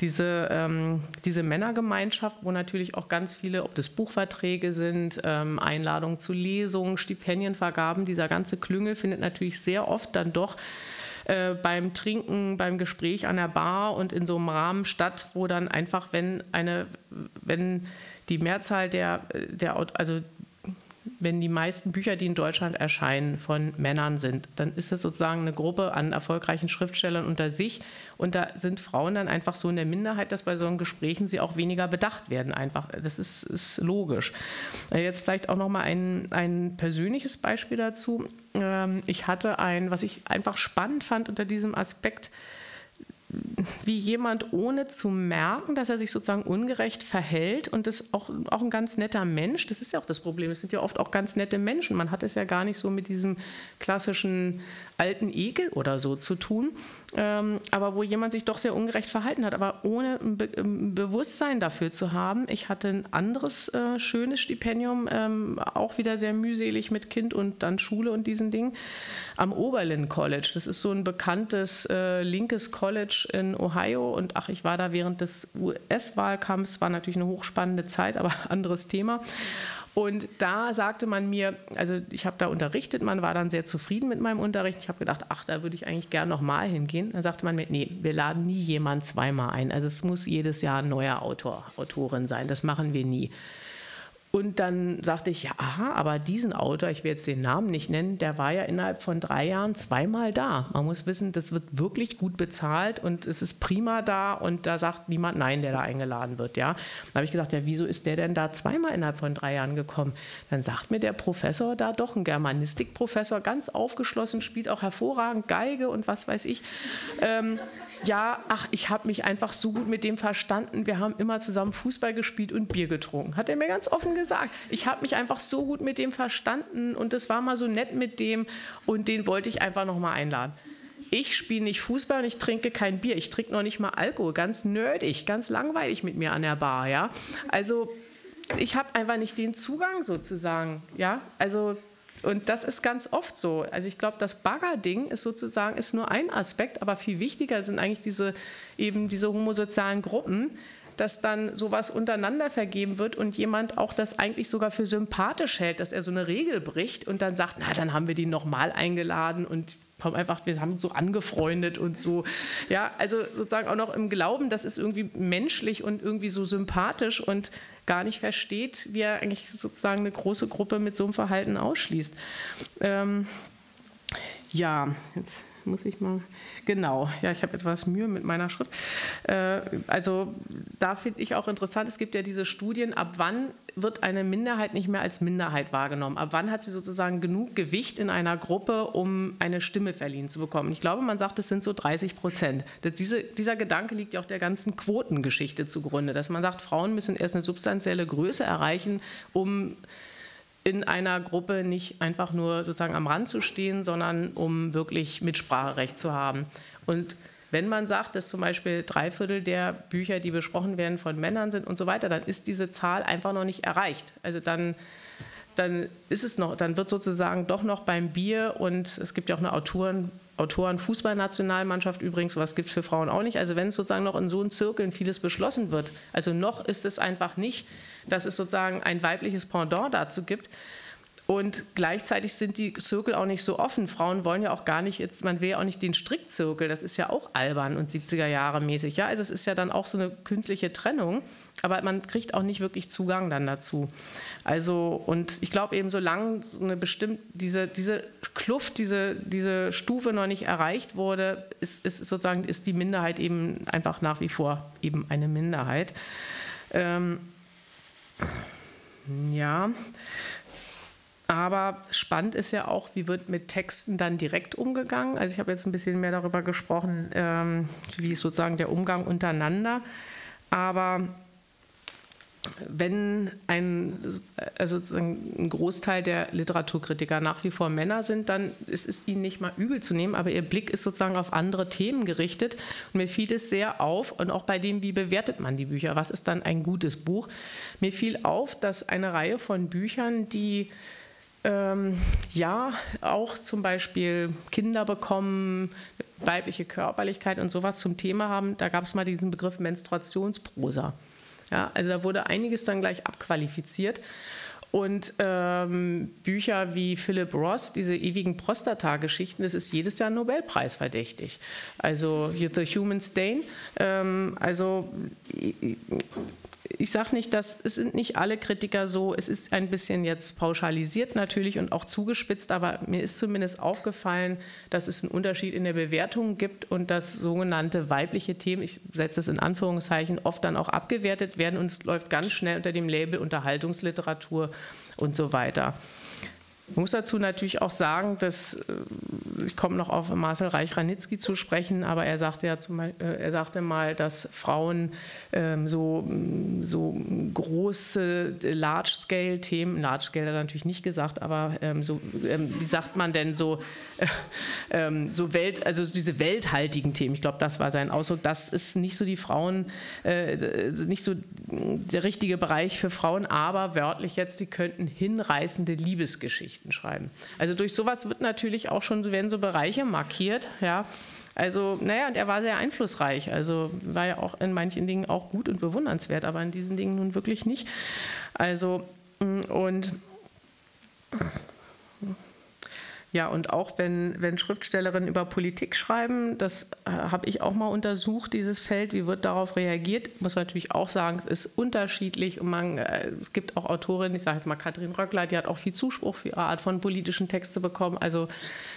diese, ähm, diese Männergemeinschaft, wo natürlich auch ganz viele, ob das Buchverträge sind, ähm, Einladungen zu Lesungen, Stipendienvergaben, dieser ganze Klüngel findet natürlich sehr oft dann doch äh, beim Trinken, beim Gespräch an der Bar und in so einem Rahmen statt, wo dann einfach, wenn eine, wenn die Mehrzahl der, der also wenn die meisten Bücher, die in Deutschland erscheinen, von Männern sind, dann ist es sozusagen eine Gruppe an erfolgreichen Schriftstellern unter sich. Und da sind Frauen dann einfach so in der Minderheit, dass bei solchen Gesprächen sie auch weniger bedacht werden. Einfach, das ist, ist logisch. Jetzt vielleicht auch noch mal ein, ein persönliches Beispiel dazu. Ähm, ich hatte ein, was ich einfach spannend fand unter diesem Aspekt, wie jemand ohne zu merken, dass er sich sozusagen ungerecht verhält und das auch, auch ein ganz netter Mensch, das ist ja auch das Problem, es sind ja oft auch ganz nette Menschen, man hat es ja gar nicht so mit diesem klassischen alten Ekel oder so zu tun, ähm, aber wo jemand sich doch sehr ungerecht verhalten hat, aber ohne ein, Be ein Bewusstsein dafür zu haben. Ich hatte ein anderes äh, schönes Stipendium, ähm, auch wieder sehr mühselig mit Kind und dann Schule und diesen Dingen, am Oberlin College. Das ist so ein bekanntes äh, linkes College in Ohio und ach, ich war da während des US-Wahlkampfs, war natürlich eine hochspannende Zeit, aber anderes Thema. Und da sagte man mir, also ich habe da unterrichtet, man war dann sehr zufrieden mit meinem Unterricht. Ich habe gedacht, ach, da würde ich eigentlich gern nochmal hingehen. Dann sagte man mir, nee, wir laden nie jemand zweimal ein. Also es muss jedes Jahr ein neuer Autor, Autorin sein. Das machen wir nie. Und dann sagte ich, ja, aha, aber diesen Autor, ich will jetzt den Namen nicht nennen, der war ja innerhalb von drei Jahren zweimal da. Man muss wissen, das wird wirklich gut bezahlt und es ist prima da und da sagt niemand Nein, der da eingeladen wird. Ja? Dann habe ich gesagt, ja, wieso ist der denn da zweimal innerhalb von drei Jahren gekommen? Dann sagt mir der Professor da doch, ein Germanistikprofessor, ganz aufgeschlossen, spielt auch hervorragend Geige und was weiß ich. Ähm, ja, ach, ich habe mich einfach so gut mit dem verstanden. Wir haben immer zusammen Fußball gespielt und Bier getrunken. Hat er mir ganz offen gesagt. Ich habe mich einfach so gut mit dem verstanden und das war mal so nett mit dem und den wollte ich einfach noch mal einladen. Ich spiele nicht Fußball und ich trinke kein Bier. Ich trinke noch nicht mal Alkohol. Ganz nerdig, ganz langweilig mit mir an der Bar. Ja? Also ich habe einfach nicht den Zugang sozusagen. Ja, also und das ist ganz oft so. Also ich glaube, das Bagger-Ding ist sozusagen ist nur ein Aspekt, aber viel wichtiger sind eigentlich diese eben diese homosozialen Gruppen, dass dann sowas untereinander vergeben wird und jemand auch das eigentlich sogar für sympathisch hält, dass er so eine Regel bricht und dann sagt, na, dann haben wir die nochmal eingeladen und haben einfach, wir haben so angefreundet und so. Ja, also sozusagen auch noch im Glauben, das ist irgendwie menschlich und irgendwie so sympathisch und gar nicht versteht, wie er eigentlich sozusagen eine große Gruppe mit so einem Verhalten ausschließt. Ähm, ja, jetzt muss ich mal. Genau, ja, ich habe etwas Mühe mit meiner Schrift. Äh, also da finde ich auch interessant, es gibt ja diese Studien, ab wann wird eine Minderheit nicht mehr als Minderheit wahrgenommen? Ab wann hat sie sozusagen genug Gewicht in einer Gruppe, um eine Stimme verliehen zu bekommen? Ich glaube, man sagt, es sind so 30 Prozent. Diese, dieser Gedanke liegt ja auch der ganzen Quotengeschichte zugrunde, dass man sagt, Frauen müssen erst eine substanzielle Größe erreichen, um in einer Gruppe nicht einfach nur sozusagen am Rand zu stehen, sondern um wirklich Mitspracherecht zu haben. Und wenn man sagt, dass zum Beispiel drei Viertel der Bücher, die besprochen werden, von Männern sind und so weiter, dann ist diese Zahl einfach noch nicht erreicht. Also dann, dann ist es noch, dann wird sozusagen doch noch beim Bier und es gibt ja auch eine Autoren, Autoren Fußballnationalmannschaft übrigens, was gibt es für Frauen auch nicht. Also wenn es sozusagen noch in so einem Zirkeln vieles beschlossen wird, also noch ist es einfach nicht dass es sozusagen ein weibliches Pendant dazu gibt. Und gleichzeitig sind die Zirkel auch nicht so offen. Frauen wollen ja auch gar nicht jetzt, man will ja auch nicht den Strickzirkel, das ist ja auch albern und 70er Jahre mäßig. Ja, also es ist ja dann auch so eine künstliche Trennung, aber man kriegt auch nicht wirklich Zugang dann dazu. Also, und ich glaube eben, solange so eine bestimmte, diese, diese Kluft, diese, diese Stufe noch nicht erreicht wurde, ist, ist sozusagen, ist die Minderheit eben einfach nach wie vor eben eine Minderheit. Ähm, ja, aber spannend ist ja auch, wie wird mit Texten dann direkt umgegangen. Also ich habe jetzt ein bisschen mehr darüber gesprochen, ähm, wie ist sozusagen der Umgang untereinander. Aber wenn ein, also ein Großteil der Literaturkritiker nach wie vor Männer sind, dann ist es ihnen nicht mal übel zu nehmen, aber ihr Blick ist sozusagen auf andere Themen gerichtet. Und mir fiel es sehr auf, und auch bei dem, wie bewertet man die Bücher, was ist dann ein gutes Buch, mir fiel auf, dass eine Reihe von Büchern, die ähm, ja auch zum Beispiel Kinder bekommen, weibliche Körperlichkeit und sowas zum Thema haben, da gab es mal diesen Begriff Menstruationsprosa. Ja, also da wurde einiges dann gleich abqualifiziert. Und ähm, Bücher wie Philip Ross, diese ewigen Prostata-Geschichten, das ist jedes Jahr Nobelpreis verdächtig. Also The Human Stain. Ähm, also ich sage nicht, dass es sind nicht alle Kritiker so. Es ist ein bisschen jetzt pauschalisiert natürlich und auch zugespitzt, aber mir ist zumindest aufgefallen, dass es einen Unterschied in der Bewertung gibt und dass sogenannte weibliche Themen, ich setze es in Anführungszeichen, oft dann auch abgewertet werden und es läuft ganz schnell unter dem Label Unterhaltungsliteratur und so weiter. Ich muss dazu natürlich auch sagen, dass äh, ich komme noch auf Marcel Reich-Ranitzky zu sprechen, aber er sagte ja zum, äh, er sagte mal, dass Frauen ähm, so, so große Large-Scale-Themen, Large-Scale hat er natürlich nicht gesagt, aber ähm, so, ähm, wie sagt man denn so, äh, so Welt, also diese welthaltigen Themen, ich glaube, das war sein Ausdruck, das ist nicht so die Frauen, äh, nicht so der richtige Bereich für Frauen, aber wörtlich jetzt, die könnten hinreißende Liebesgeschichten Geschichten schreiben. Also durch sowas wird natürlich auch schon, werden so Bereiche markiert, ja. Also, naja, und er war sehr einflussreich. Also war ja auch in manchen Dingen auch gut und bewundernswert, aber in diesen Dingen nun wirklich nicht. Also, mm, und ja, und auch wenn, wenn Schriftstellerinnen über Politik schreiben, das äh, habe ich auch mal untersucht, dieses Feld, wie wird darauf reagiert, muss man natürlich auch sagen, es ist unterschiedlich und man, äh, gibt auch Autorinnen, ich sage jetzt mal Katrin Röckler, die hat auch viel Zuspruch für ihre Art von politischen Texte bekommen, also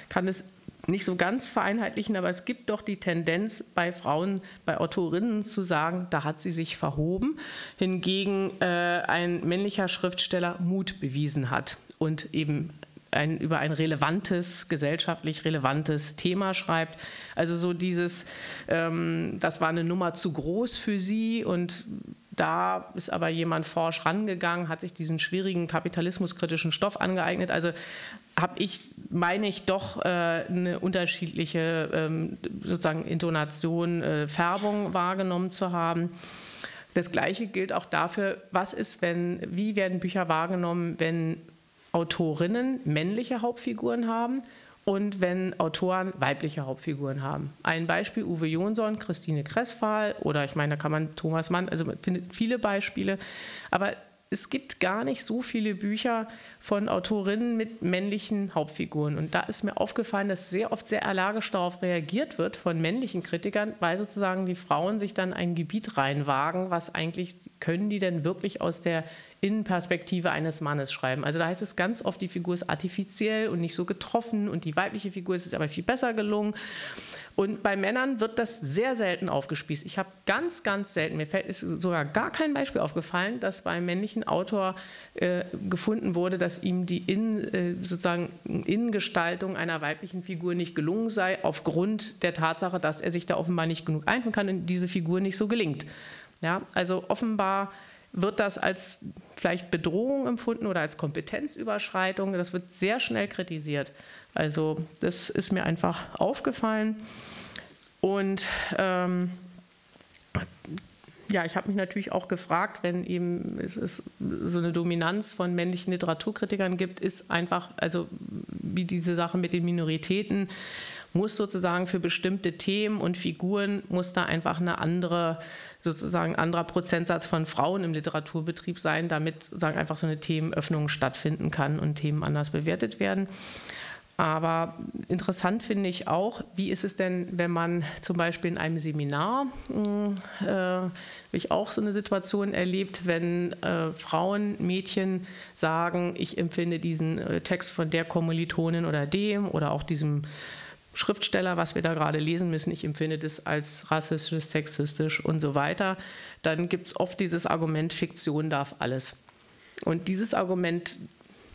kann es nicht so ganz vereinheitlichen, aber es gibt doch die Tendenz bei Frauen, bei Autorinnen zu sagen, da hat sie sich verhoben, hingegen äh, ein männlicher Schriftsteller Mut bewiesen hat und eben ein, über ein relevantes, gesellschaftlich relevantes Thema schreibt. Also so dieses, ähm, das war eine Nummer zu groß für sie und da ist aber jemand forsch rangegangen, hat sich diesen schwierigen kapitalismuskritischen Stoff angeeignet. Also habe ich, meine ich, doch äh, eine unterschiedliche ähm, sozusagen Intonation, äh, Färbung wahrgenommen zu haben. Das Gleiche gilt auch dafür, was ist, wenn, wie werden Bücher wahrgenommen, wenn Autorinnen männliche Hauptfiguren haben und wenn Autoren weibliche Hauptfiguren haben. Ein Beispiel Uwe Jonsson, Christine Kressfahl oder ich meine, da kann man Thomas Mann, also man findet viele Beispiele, aber es gibt gar nicht so viele Bücher von Autorinnen mit männlichen Hauptfiguren. Und da ist mir aufgefallen, dass sehr oft sehr allergisch darauf reagiert wird von männlichen Kritikern, weil sozusagen die Frauen sich dann ein Gebiet reinwagen, was eigentlich können die denn wirklich aus der Innenperspektive eines Mannes schreiben. Also da heißt es ganz oft, die Figur ist artifiziell und nicht so getroffen und die weibliche Figur ist aber viel besser gelungen. Und bei Männern wird das sehr selten aufgespießt. Ich habe ganz, ganz selten, mir fällt sogar gar kein Beispiel aufgefallen, dass beim männlichen Autor äh, gefunden wurde, dass ihm die Innen, äh, sozusagen Innengestaltung einer weiblichen Figur nicht gelungen sei, aufgrund der Tatsache, dass er sich da offenbar nicht genug einfinden kann und diese Figur nicht so gelingt. Ja, also offenbar wird das als vielleicht Bedrohung empfunden oder als Kompetenzüberschreitung. Das wird sehr schnell kritisiert. Also das ist mir einfach aufgefallen. Und ähm, ja, ich habe mich natürlich auch gefragt, wenn eben es so eine Dominanz von männlichen Literaturkritikern gibt, ist einfach, also wie diese Sache mit den Minoritäten, muss sozusagen für bestimmte Themen und Figuren, muss da einfach eine andere, sozusagen anderer Prozentsatz von Frauen im Literaturbetrieb sein, damit sozusagen einfach so eine Themenöffnung stattfinden kann und Themen anders bewertet werden. Aber interessant finde ich auch, wie ist es denn, wenn man zum Beispiel in einem Seminar, äh, habe ich auch so eine Situation erlebt, wenn äh, Frauen, Mädchen sagen, ich empfinde diesen äh, Text von der Kommilitonin oder dem oder auch diesem Schriftsteller, was wir da gerade lesen müssen, ich empfinde das als rassistisch, sexistisch und so weiter, dann gibt es oft dieses Argument, Fiktion darf alles. Und dieses Argument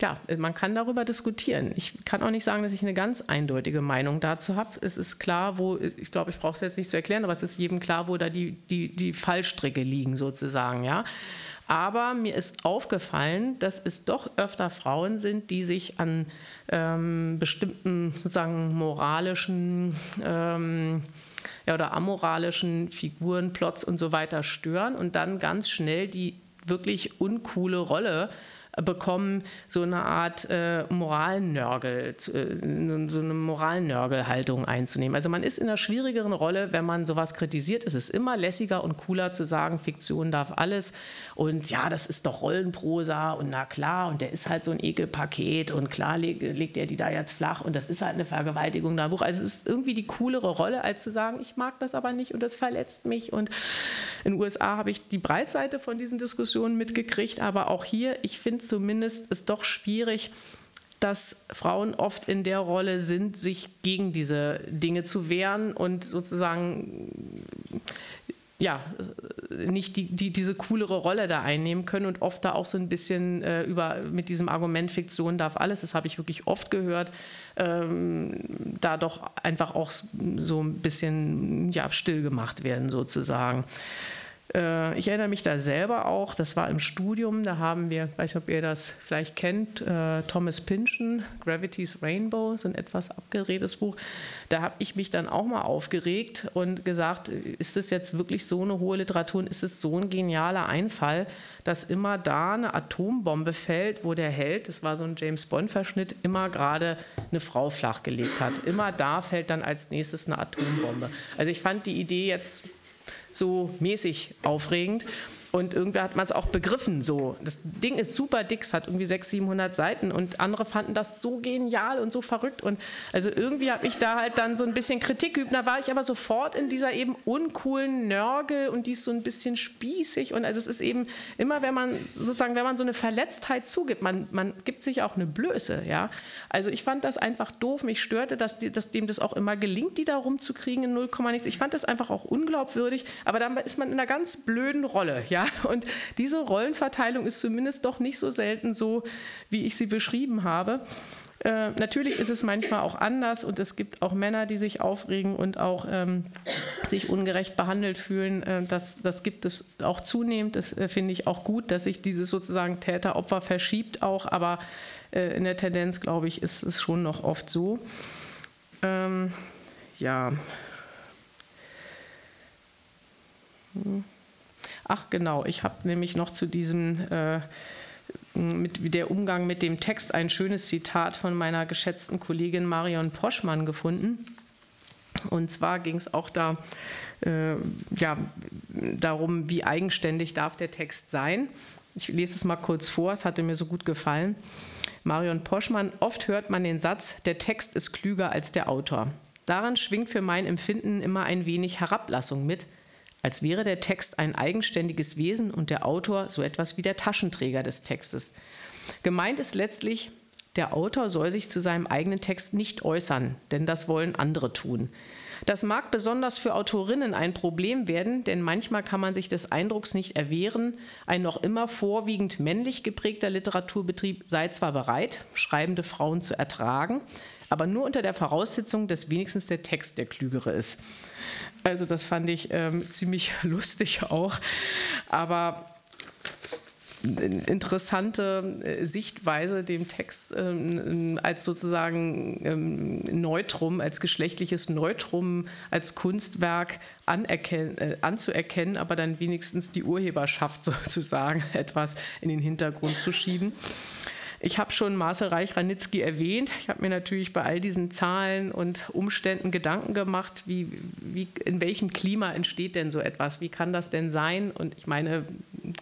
ja, man kann darüber diskutieren. Ich kann auch nicht sagen, dass ich eine ganz eindeutige Meinung dazu habe. Es ist klar, wo, ich glaube, ich brauche es jetzt nicht zu erklären, aber es ist jedem klar, wo da die, die, die Fallstricke liegen sozusagen, ja. Aber mir ist aufgefallen, dass es doch öfter Frauen sind, die sich an ähm, bestimmten sozusagen moralischen ähm, ja, oder amoralischen Figuren, Plots und so weiter stören und dann ganz schnell die wirklich uncoole Rolle bekommen, so eine Art äh, Moralnörgel, äh, so eine Moralnörgelhaltung einzunehmen. Also man ist in einer schwierigeren Rolle, wenn man sowas kritisiert. Es ist immer lässiger und cooler zu sagen, Fiktion darf alles und ja, das ist doch Rollenprosa und na klar und der ist halt so ein Ekelpaket und klar legt, legt er die da jetzt flach und das ist halt eine Vergewaltigung da Buch. Also es ist irgendwie die coolere Rolle, als zu sagen, ich mag das aber nicht und das verletzt mich und in den USA habe ich die Breitseite von diesen Diskussionen mitgekriegt, aber auch hier, ich finde zumindest ist doch schwierig, dass Frauen oft in der Rolle sind, sich gegen diese Dinge zu wehren und sozusagen ja, nicht die, die, diese coolere Rolle da einnehmen können und oft da auch so ein bisschen äh, über, mit diesem Argument Fiktion darf alles, das habe ich wirklich oft gehört, ähm, da doch einfach auch so ein bisschen ja, still gemacht werden sozusagen. Äh, ich erinnere mich da selber auch, das war im Studium, da haben wir, weiß nicht, ob ihr das vielleicht kennt, äh, Thomas Pynchon, Gravity's Rainbow, so ein etwas abgedrehtes Buch. Da habe ich mich dann auch mal aufgeregt und gesagt, ist das jetzt wirklich so eine hohe Literatur und ist es so ein genialer Einfall, dass immer da eine Atombombe fällt, wo der Held, das war so ein James Bond-Verschnitt, immer gerade eine Frau flachgelegt hat. Immer da fällt dann als nächstes eine Atombombe. Also ich fand die Idee jetzt so mäßig aufregend. Und irgendwer hat man es auch begriffen so. Das Ding ist super dick, es hat irgendwie 600, 700 Seiten und andere fanden das so genial und so verrückt. Und also irgendwie habe ich da halt dann so ein bisschen Kritik geübt. Da war ich aber sofort in dieser eben uncoolen Nörgel und die ist so ein bisschen spießig. Und also es ist eben immer, wenn man sozusagen, wenn man so eine Verletztheit zugibt, man, man gibt sich auch eine Blöße. Ja? Also ich fand das einfach doof. Mich störte, dass, die, dass dem das auch immer gelingt, die da rumzukriegen in 0, nichts. Ich fand das einfach auch unglaubwürdig. Aber dann ist man in einer ganz blöden Rolle. Ja? Und diese Rollenverteilung ist zumindest doch nicht so selten so, wie ich sie beschrieben habe. Äh, natürlich ist es manchmal auch anders und es gibt auch Männer, die sich aufregen und auch ähm, sich ungerecht behandelt fühlen. Äh, das, das gibt es auch zunehmend. Das äh, finde ich auch gut, dass sich dieses sozusagen Täter-Opfer verschiebt auch, aber äh, in der Tendenz, glaube ich, ist es schon noch oft so. Ähm, ja. Hm. Ach genau, ich habe nämlich noch zu diesem äh, mit der Umgang mit dem Text ein schönes Zitat von meiner geschätzten Kollegin Marion Poschmann gefunden. Und zwar ging es auch da äh, ja, darum, wie eigenständig darf der Text sein. Ich lese es mal kurz vor, es hatte mir so gut gefallen. Marion Poschmann, oft hört man den Satz, der Text ist klüger als der Autor. Daran schwingt für mein Empfinden immer ein wenig Herablassung mit, als wäre der Text ein eigenständiges Wesen und der Autor so etwas wie der Taschenträger des Textes. Gemeint ist letztlich, der Autor soll sich zu seinem eigenen Text nicht äußern, denn das wollen andere tun. Das mag besonders für Autorinnen ein Problem werden, denn manchmal kann man sich des Eindrucks nicht erwehren, ein noch immer vorwiegend männlich geprägter Literaturbetrieb sei zwar bereit, schreibende Frauen zu ertragen, aber nur unter der Voraussetzung, dass wenigstens der Text der klügere ist. Also das fand ich ähm, ziemlich lustig auch. Aber interessante äh, Sichtweise, dem Text ähm, als sozusagen ähm, Neutrum, als geschlechtliches Neutrum, als Kunstwerk äh, anzuerkennen, aber dann wenigstens die Urheberschaft sozusagen etwas in den Hintergrund zu schieben. Ich habe schon Marcel Reich-Ranitzky erwähnt. Ich habe mir natürlich bei all diesen Zahlen und Umständen Gedanken gemacht, wie, wie, in welchem Klima entsteht denn so etwas? Wie kann das denn sein? Und ich meine,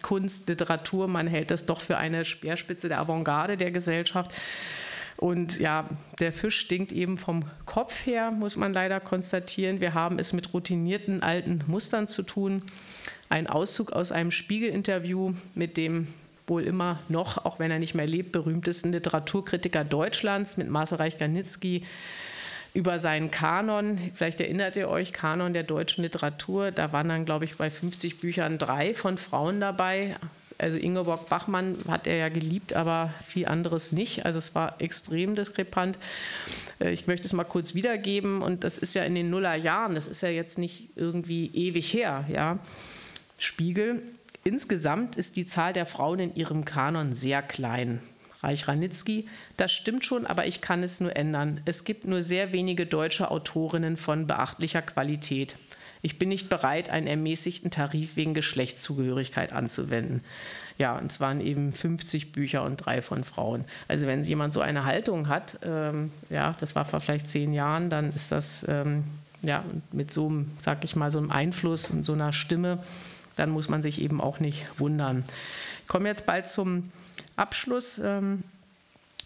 Kunst, Literatur, man hält das doch für eine Speerspitze der Avantgarde der Gesellschaft. Und ja, der Fisch stinkt eben vom Kopf her, muss man leider konstatieren. Wir haben es mit routinierten alten Mustern zu tun. Ein Auszug aus einem Spiegel-Interview mit dem wohl immer noch, auch wenn er nicht mehr lebt, berühmtesten Literaturkritiker Deutschlands mit Marcel Reich-Garnitzky über seinen Kanon. Vielleicht erinnert ihr euch, Kanon der deutschen Literatur. Da waren dann, glaube ich, bei 50 Büchern drei von Frauen dabei. Also Ingeborg Bachmann hat er ja geliebt, aber viel anderes nicht. Also es war extrem diskrepant. Äh, ich möchte es mal kurz wiedergeben. Und das ist ja in den Nullerjahren, das ist ja jetzt nicht irgendwie ewig her. Ja. Spiegel, Insgesamt ist die Zahl der Frauen in ihrem Kanon sehr klein. Reich Ranitzky, das stimmt schon, aber ich kann es nur ändern. Es gibt nur sehr wenige deutsche Autorinnen von beachtlicher Qualität. Ich bin nicht bereit, einen ermäßigten Tarif wegen Geschlechtszugehörigkeit anzuwenden. Ja, und es waren eben 50 Bücher und drei von Frauen. Also wenn jemand so eine Haltung hat, ähm, ja, das war vor vielleicht zehn Jahren, dann ist das ähm, ja mit so einem, sag ich mal, so einem Einfluss und so einer Stimme dann muss man sich eben auch nicht wundern. Ich komme jetzt bald zum Abschluss. Ähm,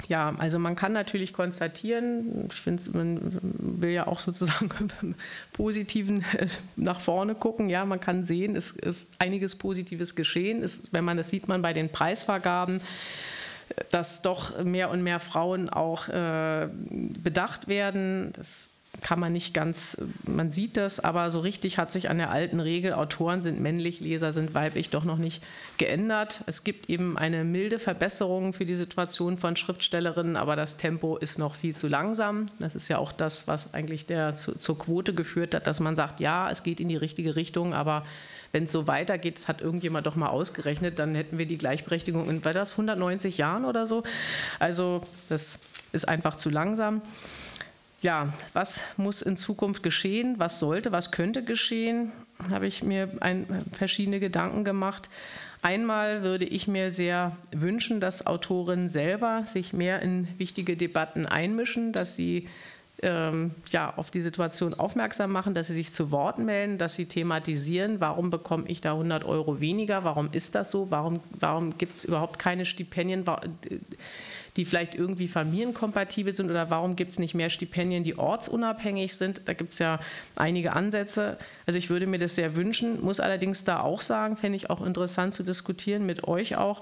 ja, also man kann natürlich konstatieren, ich finde, man will ja auch sozusagen positiven äh, nach vorne gucken. Ja, man kann sehen, es ist einiges Positives geschehen. Es, wenn man das sieht man bei den Preisvergaben, dass doch mehr und mehr Frauen auch äh, bedacht werden. Das kann man nicht ganz, man sieht das, aber so richtig hat sich an der alten Regel, Autoren sind männlich, Leser sind weiblich, doch noch nicht geändert. Es gibt eben eine milde Verbesserung für die Situation von Schriftstellerinnen, aber das Tempo ist noch viel zu langsam. Das ist ja auch das, was eigentlich der, zu, zur Quote geführt hat, dass man sagt, ja, es geht in die richtige Richtung, aber wenn es so weitergeht, das hat irgendjemand doch mal ausgerechnet, dann hätten wir die Gleichberechtigung in, war das 190 Jahren oder so? Also das ist einfach zu langsam ja, was muss in Zukunft geschehen? Was sollte, was könnte geschehen? Habe ich mir ein, verschiedene Gedanken gemacht. Einmal würde ich mir sehr wünschen, dass Autorinnen selber sich mehr in wichtige Debatten einmischen, dass sie ähm, ja, auf die Situation aufmerksam machen, dass sie sich zu Wort melden, dass sie thematisieren, warum bekomme ich da 100 Euro weniger, warum ist das so, warum, warum gibt es überhaupt keine Stipendien die vielleicht irgendwie familienkompatibel sind oder warum gibt es nicht mehr Stipendien, die ortsunabhängig sind? Da gibt es ja einige Ansätze. Also ich würde mir das sehr wünschen, muss allerdings da auch sagen, fände ich auch interessant zu diskutieren mit euch auch.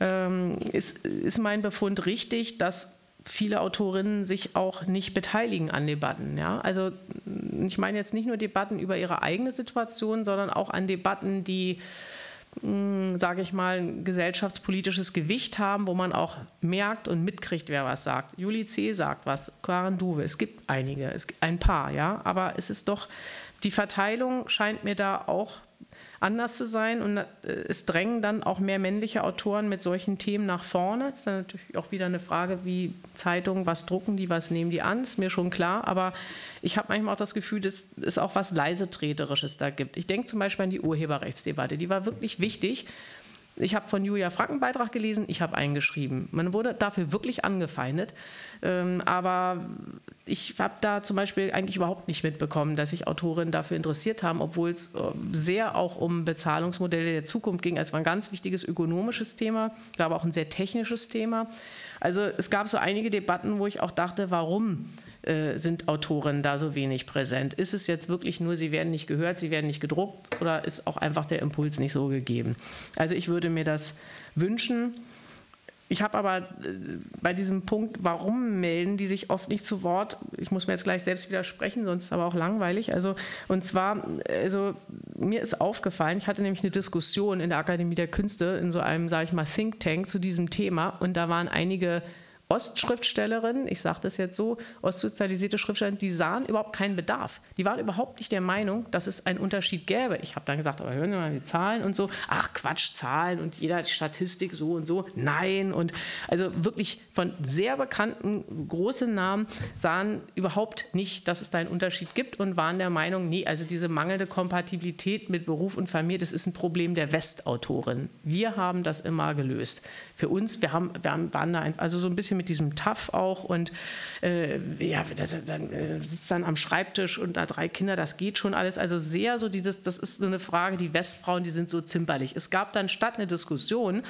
Ähm, ist, ist mein Befund richtig, dass viele Autorinnen sich auch nicht beteiligen an Debatten. Ja? Also ich meine jetzt nicht nur Debatten über ihre eigene Situation, sondern auch an Debatten, die sage ich mal, ein gesellschaftspolitisches Gewicht haben, wo man auch merkt und mitkriegt, wer was sagt. Juli C. sagt was, Karen Duwe, es gibt einige, es gibt ein paar, ja, aber es ist doch, die Verteilung scheint mir da auch anders zu sein. Und äh, es drängen dann auch mehr männliche Autoren mit solchen Themen nach vorne. Das ist natürlich auch wieder eine Frage, wie Zeitungen, was drucken die, was nehmen die an, ist mir schon klar. Aber ich habe manchmal auch das Gefühl, dass es auch was Leisetreterisches da gibt. Ich denke zum Beispiel an die Urheberrechtsdebatte. Die war wirklich wichtig. Ich habe von Julia Frank einen Beitrag gelesen, ich habe eingeschrieben. Man wurde dafür wirklich angefeindet. Ähm, aber ich habe da zum Beispiel eigentlich überhaupt nicht mitbekommen, dass sich Autorinnen dafür interessiert haben, obwohl es äh, sehr auch um Bezahlungsmodelle der Zukunft ging. Es war ein ganz wichtiges ökonomisches Thema, aber auch ein sehr technisches Thema. Also es gab so einige Debatten, wo ich auch dachte, warum äh, sind Autorinnen da so wenig präsent? Ist es jetzt wirklich nur, sie werden nicht gehört, sie werden nicht gedruckt oder ist auch einfach der Impuls nicht so gegeben? Also ich würde mir das wünschen. Ich habe aber äh, bei diesem Punkt, warum melden die sich oft nicht zu Wort? Ich muss mir jetzt gleich selbst widersprechen, sonst ist es aber auch langweilig. Also, und zwar, also mir ist aufgefallen, ich hatte nämlich eine Diskussion in der Akademie der Künste in so einem, sage ich mal, Think Tank zu diesem Thema und da waren einige Ostschriftstellerinnen, ich sage das jetzt so, ostsozialisierte Schriftstellerinnen, die sahen überhaupt keinen Bedarf. Die waren überhaupt nicht der Meinung, dass es einen Unterschied gäbe. Ich habe dann gesagt, aber hören Sie mal die Zahlen und so. Ach Quatsch, Zahlen und jeder Statistik so und so. Nein. Und also wirklich von sehr bekannten großen Namen sahen überhaupt nicht, dass es da einen Unterschied gibt und waren der Meinung, nee, also diese mangelnde Kompatibilität mit Beruf und Familie, das ist ein Problem der Westautorin. Wir haben das immer gelöst für uns, wir haben, wir waren da also so ein bisschen mit diesem Tough auch und äh, ja, das, dann äh, sitzt dann am Schreibtisch und da drei Kinder, das geht schon alles. Also sehr so dieses, das ist so eine Frage, die Westfrauen, die sind so zimperlich. Es gab dann statt eine Diskussion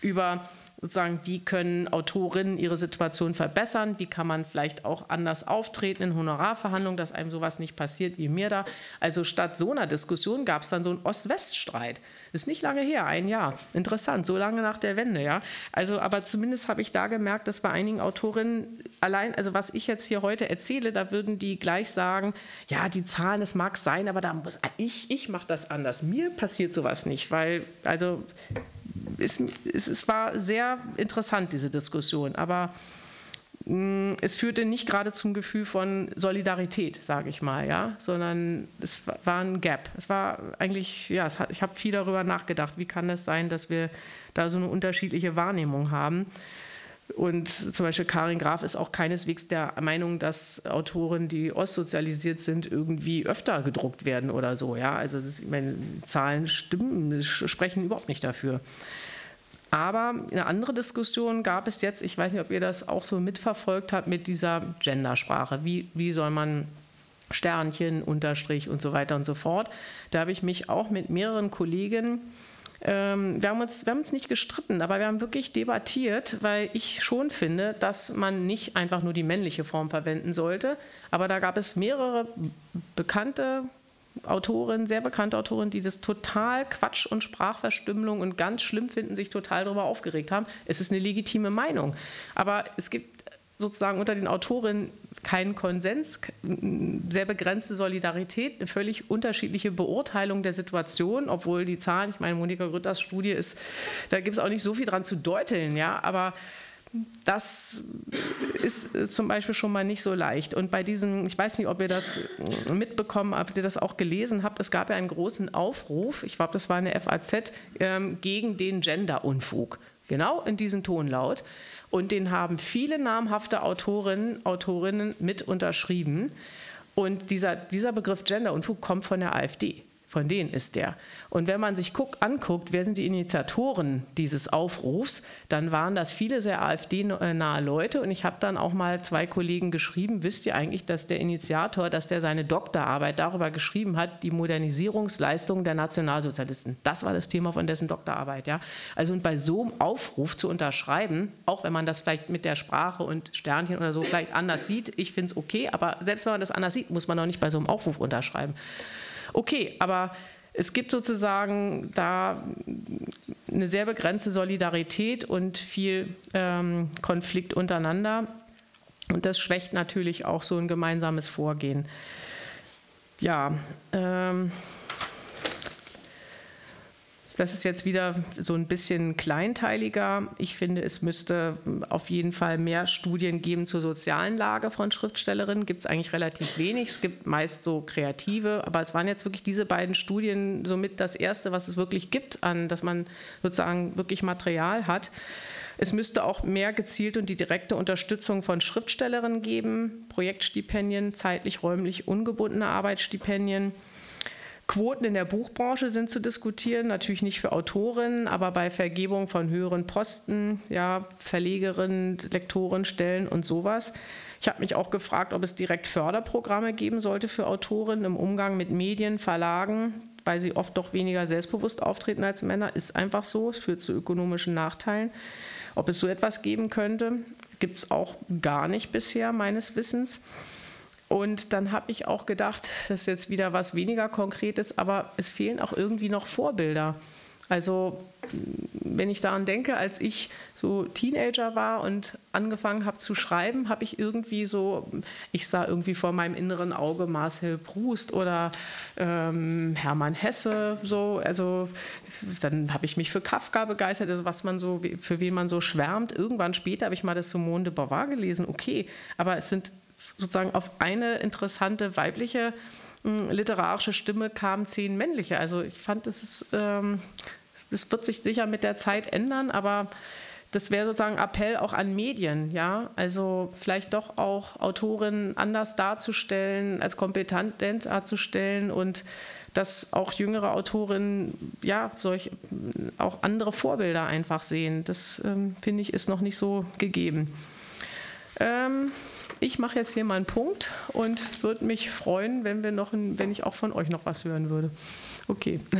über sozusagen, wie können Autorinnen ihre Situation verbessern, wie kann man vielleicht auch anders auftreten in Honorarverhandlungen, dass einem sowas nicht passiert wie mir da. Also statt so einer Diskussion gab es dann so einen Ost-West-Streit. Ist nicht lange her, ein Jahr. Interessant, so lange nach der Wende, ja. Also, aber zumindest habe ich da gemerkt, dass bei einigen Autorinnen allein, also was ich jetzt hier heute erzähle, da würden die gleich sagen, ja, die Zahlen, es mag sein, aber da muss ich, ich mache das anders. Mir passiert sowas nicht, weil, also es, es, war sehr interessant, diese Diskussion, aber mm, es führte nicht gerade zum Gefühl von Solidarität, sage ich mal, ja, sondern es war ein Gap. Es war eigentlich, ja, hat, ich habe viel darüber nachgedacht, wie kann es sein, dass wir da so eine unterschiedliche Wahrnehmung haben. Und zum Beispiel Karin Graf ist auch keineswegs der Meinung, dass Autoren, die ostsozialisiert sind, irgendwie öfter gedruckt werden oder so. Ja, also das, meine, Zahlen stimmen, sprechen überhaupt nicht dafür. Aber eine andere Diskussion gab es jetzt, ich weiß nicht, ob ihr das auch so mitverfolgt habt, mit dieser Gendersprache. Wie, wie soll man Sternchen, Unterstrich und so weiter und so fort. Da habe ich mich auch mit mehreren Kollegen, ähm, wir, haben uns, wir haben uns nicht gestritten, aber wir haben wirklich debattiert, weil ich schon finde, dass man nicht einfach nur die männliche Form verwenden sollte. Aber da gab es mehrere bekannte Autorin, sehr bekannte Autorin, die das total Quatsch und Sprachverstümmelung und ganz schlimm finden, sich total darüber aufgeregt haben. Es ist eine legitime Meinung. Aber es gibt sozusagen unter den Autorinnen keinen Konsens, sehr begrenzte Solidarität, eine völlig unterschiedliche Beurteilung der Situation, obwohl die Zahlen, ich meine, Monika Grütters Studie ist, da gibt es auch nicht so viel dran zu deuteln, ja, aber das ist äh, zum Beispiel schon mal nicht so leicht. Und bei diesem, ich weiß nicht, ob ihr das mitbekommen habt, ob ihr das auch gelesen habt, es gab ja einen großen Aufruf, ich glaube, das war eine FAZ, ähm, gegen den Gender-Unfug. Genau in diesem Tonlaut. Und den haben viele namhafte Autorinnen, Autorinnen mit unterschrieben. Und dieser, dieser Begriff Gender-Unfug kommt von der AfD. Von denen ist der. Und wenn man sich guck, anguckt, wer sind die Initiatoren dieses Aufrufs, dann waren das viele sehr AfD-nahe Leute. Und ich habe dann auch mal zwei Kollegen geschrieben, wisst ihr eigentlich, dass der Initiator, dass der seine Doktorarbeit darüber geschrieben hat, die Modernisierungsleistungen der Nationalsozialisten. Das war das Thema von dessen Doktorarbeit. Ja? Also und bei so einem Aufruf zu unterschreiben, auch wenn man das vielleicht mit der Sprache und Sternchen oder so vielleicht anders sieht, ich finde es okay, aber selbst wenn man das anders sieht, muss man auch nicht bei so einem Aufruf unterschreiben. Okay, aber es gibt sozusagen da eine sehr begrenzte Solidarität und viel ähm, Konflikt untereinander. Und das schwächt natürlich auch so ein gemeinsames Vorgehen. Ja, ähm, Das ist jetzt wieder so ein bisschen kleinteiliger. Ich finde, es müsste auf jeden Fall mehr Studien geben zur sozialen Lage von Schriftstellerinnen. Gibt es eigentlich relativ wenig. Es gibt meist so kreative, aber es waren jetzt wirklich diese beiden Studien somit das erste, was es wirklich gibt, an, dass man sozusagen wirklich Material hat. Es müsste auch mehr gezielt und die direkte Unterstützung von Schriftstellerinnen geben, Projektstipendien, zeitlich, räumlich ungebundene Arbeitsstipendien. Quoten in der Buchbranche sind zu diskutieren, natürlich nicht für Autorinnen, aber bei Vergebung von höheren Posten, ja, Verlegerinnen, Lektoren, Stellen und sowas. Ich habe mich auch gefragt, ob es direkt Förderprogramme geben sollte für Autorinnen im Umgang mit Medien, Verlagen, weil sie oft doch weniger selbstbewusst auftreten als Männer. Ist einfach so, es führt zu ökonomischen Nachteilen. Ob es so etwas geben könnte, gibt es auch gar nicht bisher meines Wissens. Und dann habe ich auch gedacht, das ist jetzt wieder was weniger Konkretes, aber es fehlen auch irgendwie noch Vorbilder. Also wenn ich daran denke, als ich so Teenager war und angefangen habe zu schreiben, habe ich irgendwie so, ich sah irgendwie vor meinem inneren Auge Marcel Proust oder ähm, Hermann Hesse, so, also dann habe ich mich für Kafka begeistert, also was man so, für wen man so schwärmt. Irgendwann später habe ich mal das Simone de Beauvoir gelesen, okay, aber es sind sozusagen auf eine interessante weibliche hm, literarische Stimme kamen zehn männliche. Also ich fand, es ist, ähm, das wird sich sicher mit der Zeit ändern, aber das wäre sozusagen Appell auch an Medien, ja, also vielleicht doch auch Autorinnen anders darzustellen, als kompetent darzustellen und dass auch jüngere Autorinnen ja solch auch andere Vorbilder einfach sehen. Das ähm, finde ich ist noch nicht so gegeben. Ähm, ich mache jetzt hier mal einen Punkt und würde mich freuen, wenn wir noch, ein, wenn ich auch von euch noch was hören würde. Okay.